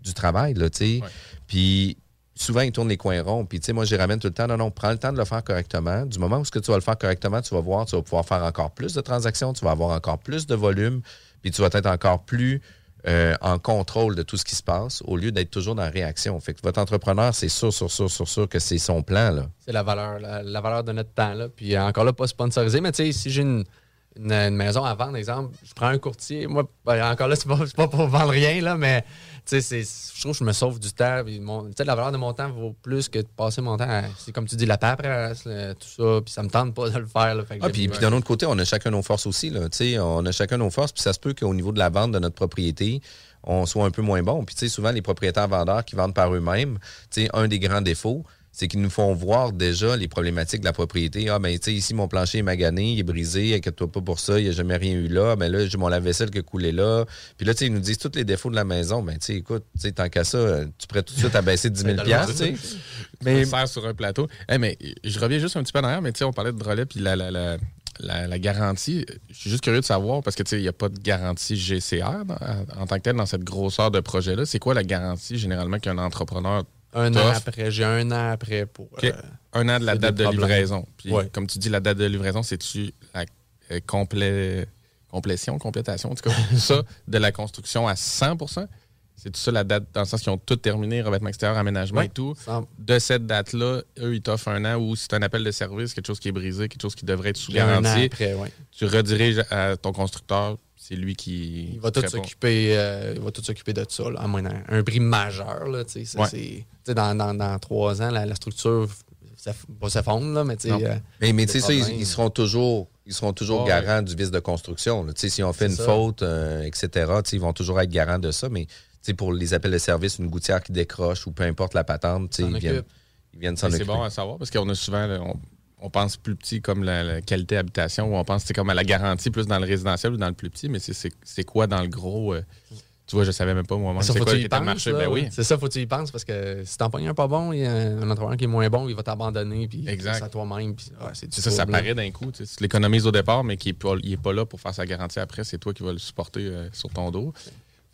du travail, là, tu sais. Puis, souvent, ils tournent les coins ronds. Puis, tu sais, moi, les ramène tout le temps. Non, non, prends le temps de le faire correctement. Du moment où ce que tu vas le faire correctement, tu vas voir, tu vas pouvoir faire encore plus de transactions, tu vas avoir encore plus de volume, puis tu vas être encore plus euh, en contrôle de tout ce qui se passe au lieu d'être toujours dans la réaction. Fait que votre entrepreneur, c'est sûr, sûr, sûr, sûr, sûr que c'est son plan, là. C'est la valeur, la, valeur de notre temps. Là. Puis encore là, pas sponsorisé, mais tu sais, si j'ai une, une, maison à vendre, exemple, je prends un courtier. Moi, ben, encore là, c'est pas, pas pour vendre rien, là, mais je trouve que je me sauve du temps. Mon- la valeur de mon temps vaut plus que de passer mon temps à, c'est comme tu dis, la paperasse, tout ça. Puis ça me tente pas de le faire. Là, Fait Ah, puis, puis d'un autre côté, on a chacun nos forces aussi. Là. On a chacun nos forces, puis ça se peut qu'au niveau de la vente de notre propriété, on soit un peu moins bon. Puis tu sais, souvent, les propriétaires vendeurs qui vendent par eux-mêmes, tu sais, un des grands défauts, c'est qu'ils nous font voir déjà les problématiques de la propriété. Ah, ben, tu sais, ici, mon plancher est magané, il est brisé, inquiète-toi pas pour ça, il n'y a jamais rien eu là. Ben là, j'ai mon lave-vaisselle qui a coulé là. Puis là, tu sais, ils nous disent tous les défauts de la maison. Ben, tu sais, écoute, tu sais, tant qu'à ça, tu pourrais tout de suite abaisser 10 000 piastres, tu sais. Mais faire sur un plateau. Eh, mais je reviens juste un petit peu en arrière, mais tu sais, on parlait de relais puis la, la, la, la- la garantie. Je suis juste curieux de savoir parce que tu sais, il n'y a pas de garantie GCR dans- en tant que tel dans cette grosseur de projet-là. C'est quoi la garantie généralement qu'un entrepreneur Un an après, j'ai un an après pour. Euh, un an de la date de problèmes. livraison. Puis, Ouais. comme tu dis, la date de livraison, c'est-tu la euh, complé- complétion, complétation, en tout cas, ça, de la construction à 100% C'est tout ça la date, dans le sens qu'ils ont tout terminé, revêtement extérieur, aménagement et tout. De cette date-là, eux, ils t'offrent un an ou si c'est un appel de service, quelque chose qui est brisé, quelque chose qui devrait être sous garantie, après, ouais. tu rediriges à ton constructeur, c'est lui qui. Il va tout s'occuper euh, il va tout s'occuper de ça, là, à moins d'un un prix majeur. Là, tu sais, ça, Ouais. c'est- tu sais, dans, dans, dans trois ans, la, la structure s'eff- va s'effondre, là, mais tu sais. Euh, mais mais tu sais, ça, ils, ils seront toujours, ils seront toujours Ouais. garants du vice de construction. là. Tu sais, Si on fait C'est une ça. faute, euh, etc., tu sais, ils vont toujours être garants de ça. Mais tu sais, pour les appels de service, une gouttière qui décroche ou peu importe la patente, tu sais, S'en ils viennent, ils viennent s'en occuper. C'est bon à savoir parce qu'on a souvent, là, on, on pense plus petit comme la, la qualité habitation ou on pense c'est comme à la garantie plus dans le résidentiel ou dans le plus petit, mais c'est- quoi dans le gros? euh, tu vois, je savais même pas moi-même. Ça, C'est quoi tu y était le penses, marché? là, Ben oui. C'est ça, faut que tu y penses parce que si t'en pognes un pas bon, il y a un entrepreneur qui est moins bon, il va t'abandonner, puis c'est à toi-même. ouais, c'est C'est ça, ça paraît d'un coup. tu sais. Tu l'économises au départ, mais qui est pas, il est pas là pour faire sa garantie après. C'est toi qui vas le supporter euh, sur ton dos.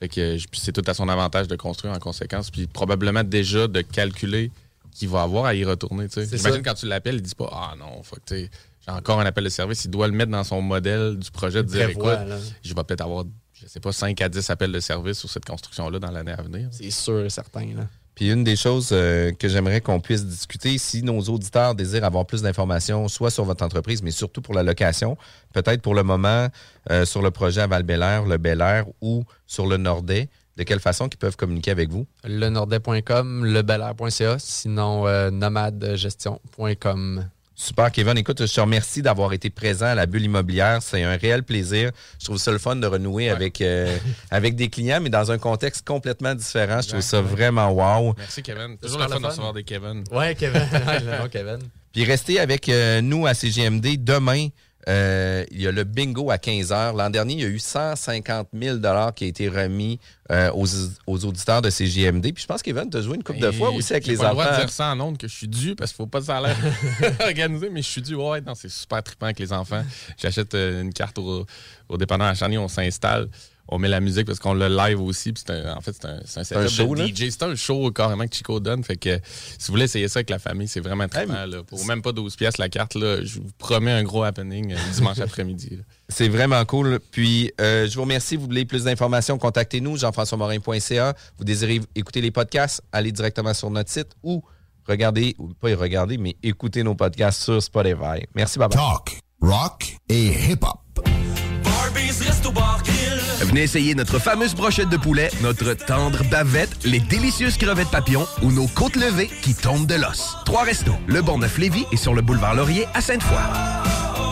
Fait que c'est tout à son avantage de construire en conséquence. Puis probablement déjà de calculer qu'il va avoir à y retourner. tu sais. C'est J'imagine quand tu l'appelles, il dit pas Ah non, faut que j'ai encore un appel de service. Il doit le mettre dans son modèle du projet, de dire prévoit, écoute, là. je vais peut-être avoir, je sais pas, 5 à 10 appels de service sur cette construction-là dans l'année à venir. C'est sûr et certain. Là. Puis une des choses euh, que j'aimerais qu'on puisse discuter, si nos auditeurs désirent avoir plus d'informations, soit sur votre entreprise, mais surtout pour la location, peut-être pour le moment euh, sur le projet à val le Bel Air ou sur le Nordais, de quelle façon qu'ils peuvent communiquer avec vous? Lenordet.com, lebelair.ca, sinon euh, nomadegestion.com. Super, Kevin. Écoute, je te remercie d'avoir été présent à la bulle immobilière. C'est un réel plaisir. Je trouve ça le fun de renouer avec, euh, avec des clients, mais dans un contexte complètement différent. Je trouve ça vraiment wow. Merci, Kevin. Toujours le fun de recevoir des Kevin. Ouais, Kevin. Ouais, le nom Kevin. Puis restez avec euh, nous à CGMD. Demain, euh, il y a le bingo à 15 h. L'an dernier, il y a eu 150 000 qui a été remis euh, aux, aux auditeurs de CGMD. Puis je pense qu'Evan, as joué une couple de fois aussi avec J'ai les pas le droit de enfants. dire ça en ondes que je suis dû parce qu'il faut pas a l'air organisé, mais je suis dû. Ouais, non, c'est super trippant avec les enfants. J'achète euh, une carte au, au dépanneur à Charny, on s'installe. On met la musique parce qu'on le live aussi. puis un- en fait, c'est un, c'est un setup un show, de? DJ. C'est un show carrément que Chico donne. Fait que si vous voulez essayer ça avec la famille, c'est vraiment trippant. là. Pour même pas 12 pièces la carte, là, je vous promets un gros happening euh, dimanche après-midi. C'est vraiment cool. Puis, euh, je vous remercie. Vous voulez plus d'informations, contactez-nous, jean-françois-morin.ca. Vous désirez écouter les podcasts, allez directement sur notre site ou regardez, ou pas y regarder, mais écoutez nos podcasts sur Spotify. Merci, bye Talk, rock et hip-hop. Venez essayer notre fameuse brochette de poulet, notre tendre bavette, les délicieuses crevettes papillons ou nos côtes levées qui tombent de l'os. Trois restos, le Bon Neuf Lévis et sur le boulevard Laurier à Sainte-Foy.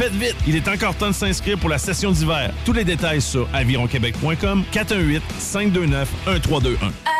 Faites vite, il est encore temps de s'inscrire pour la session d'hiver. Tous les détails sur avironquebec.com 418 529 1321.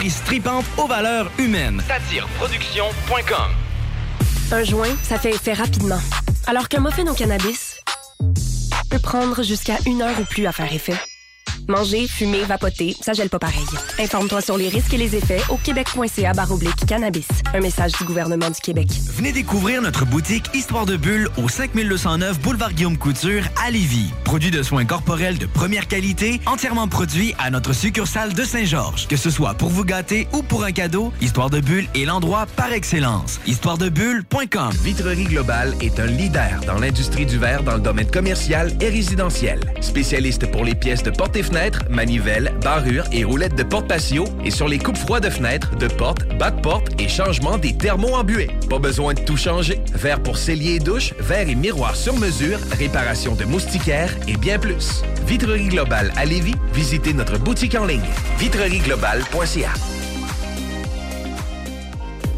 tripante aux valeurs humaines. Satireproduction.com Un joint, ça fait effet rapidement. Alors qu'un muffin au cannabis peut prendre jusqu'à une heure ou plus à faire effet. Manger, fumer, vapoter, ça gèle pas pareil. Informe-toi sur les risques et les effets au québec.ca baroblique cannabis. Un message du gouvernement du Québec. Venez découvrir notre boutique Histoire de Bulle au 5209 Boulevard Guillaume Couture à Lévis. Produit de soins corporels de première qualité, entièrement produit à notre succursale de Saint-Georges. Que ce soit pour vous gâter ou pour un cadeau, Histoire de Bulle est l'endroit par excellence. Histoiredebulle.com Vitrerie Globale est un leader dans l'industrie du verre dans le domaine commercial et résidentiel. Spécialiste pour les pièces de portes et manivelles, barrures et roulettes de porte patio et sur les coupes froides de fenêtres, de portes, bas de porte et changement des thermos embués. Pas besoin de tout changer. Verre pour cellier et douche, verre et miroir sur mesure, réparation de moustiquaires et bien plus. Vitrerie Globale à Lévis, visitez notre boutique en ligne vitrerieglobale.ca.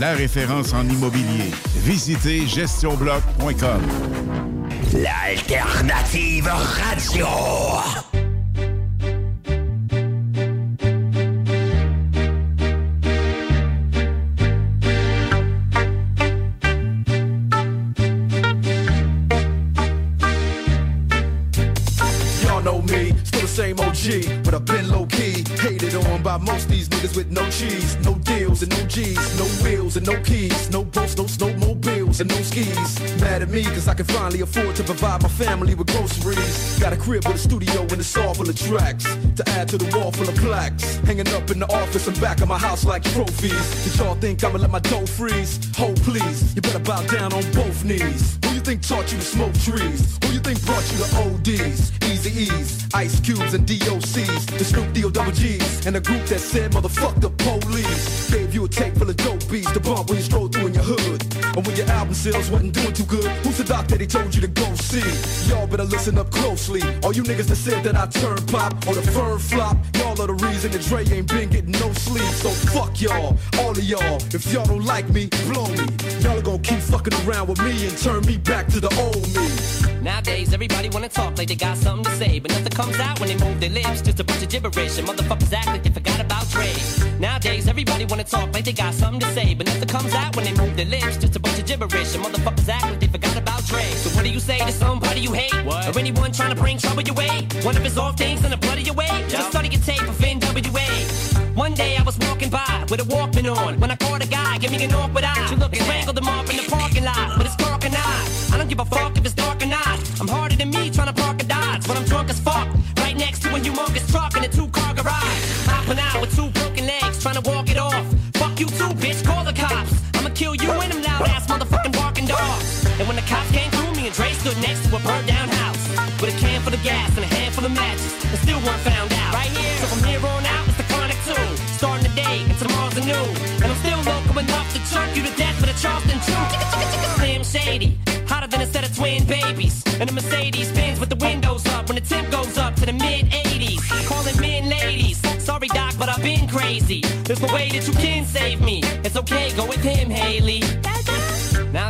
la référence en immobilier. Visitez gestionbloc.com. L'alternative radio. Y'all know me, still the same OG, but I've been low key. Hated on by most these niggas with no cheese, no and no G's, no wheels and no keys, no and no skis. Mad at me cause I can finally afford to provide my family with groceries. Got a crib with a studio and it's all full of tracks to add to the wall full of plaques. Hanging up in the office and back of my house like trophies. Did y'all think I'ma let my dough freeze? Hold please, you better bow down on both knees. Who you think taught you to smoke trees? Who you think brought you to ODs? Easy E's, Ice Cubes and DOCs, the Snoop D-O double G's, and a group that said motherfuck the police. Gave you a tape full of dope beats to bump when you stroll through in your hood. And when your album sales wasn't doing too good, who's the doc that he told you to go see? Y'all better listen up closely. All you niggas that said that I turn pop or the firm flop, y'all are the reason that Dre ain't been getting no sleep. So fuck y'all, all of y'all. If y'all don't like me, blow me. Y'all are gonna keep fucking around with me and turn me back to the old me. Nowadays, everybody wanna talk like they got something to say, but nothing comes out when they move their lips. Just a bunch of gibberish, and motherfuckers act like they forgot about Dre. Nowadays, everybody wanna talk like they got something to say, but nothing comes out when they move their lips. Just a bunch of gibberish, and motherfuckers act like they forgot about Dre. So what do you say to somebody you hate, what? or anyone trying to bring trouble your way? One of his off things in the blood of your way. Just study your tape of NWA. One day I was walking by with a Walkman on when I caught a guy, give me an awkward eye. You look and strangled him off in the parking lot with his dark and eye. I don't give a fuck to a burned down house with a can full of gas and a hand handful of matches, and still weren't found out. Right here. So from here on out, it's the chronic two. Starting the day and tomorrow's a new. And I'm still local enough to choke you to death with a Charleston chew. Slim Shady, hotter than a set of twin babies. And a Mercedes Benz with the windows up when the temp goes up to the mid 80s. Calling men ladies. Sorry, Doc, but I've been crazy. There's no way that you can save me. It's okay, go with him, Haley.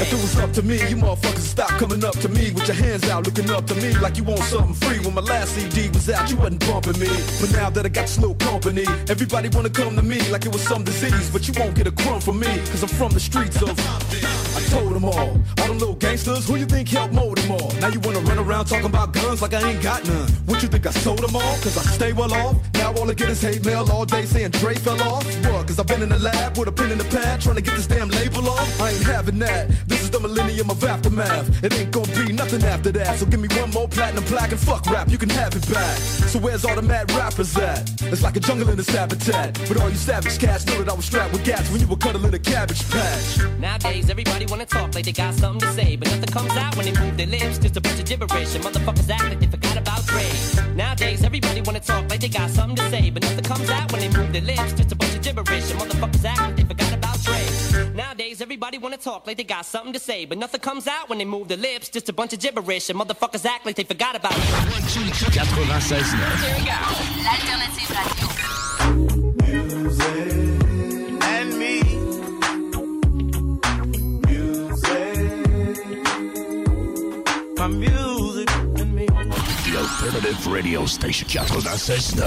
If it was up to me, you motherfuckers stop coming up to me with your hands out, looking up to me like you want something free. When my last CD was out, you wasn't bumping me. But now that I got slow company, everybody wanna come to me like it was some disease. But you won't get a crumb from me, cause I'm from the streets of. I told them all, all them little gangsters, who you think helped all? Now you wanna run around talking about guns like I ain't got none. What you think I sold them all? Cause I stay well off. Now all I get is hate mail all day saying Dre fell off. What? Cause I've been in the lab with a pen in the pad trying to get this damn label off. I ain't having that. This is the millennium of aftermath. It ain't gonna be nothing after that. So give me one more platinum plaque and fuck rap, you can have it back. So where's all the mad rappers at? It's like a jungle in this habitat. But all you savage cats know that I was strapped with gas when you were cuddling a cabbage patch. Nowadays, everybody wanna talk like they got something to say, but nothing comes out when they move their lips. Just a bunch of gibberish, and motherfuckers act like they forgot about Dre. Nowadays, everybody wanna talk like they got something to say, but nothing comes out when they move their lips. Just a bunch of gibberish, and motherfuckers act like they forgot about Dre. Nowadays, everybody wanna talk like they got something to say, but nothing comes out when they move their lips. Just a bunch of gibberish, and motherfuckers act like they forgot about it. 96 L'alternative radio. And Radio Station 96.9.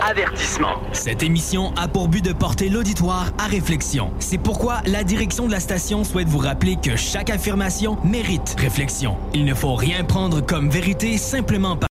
Avertissement. Cette émission a pour but de porter l'auditoire à réflexion. C'est pourquoi la direction de la station souhaite vous rappeler que chaque affirmation mérite réflexion. Il ne faut rien prendre comme vérité simplement par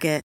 Target.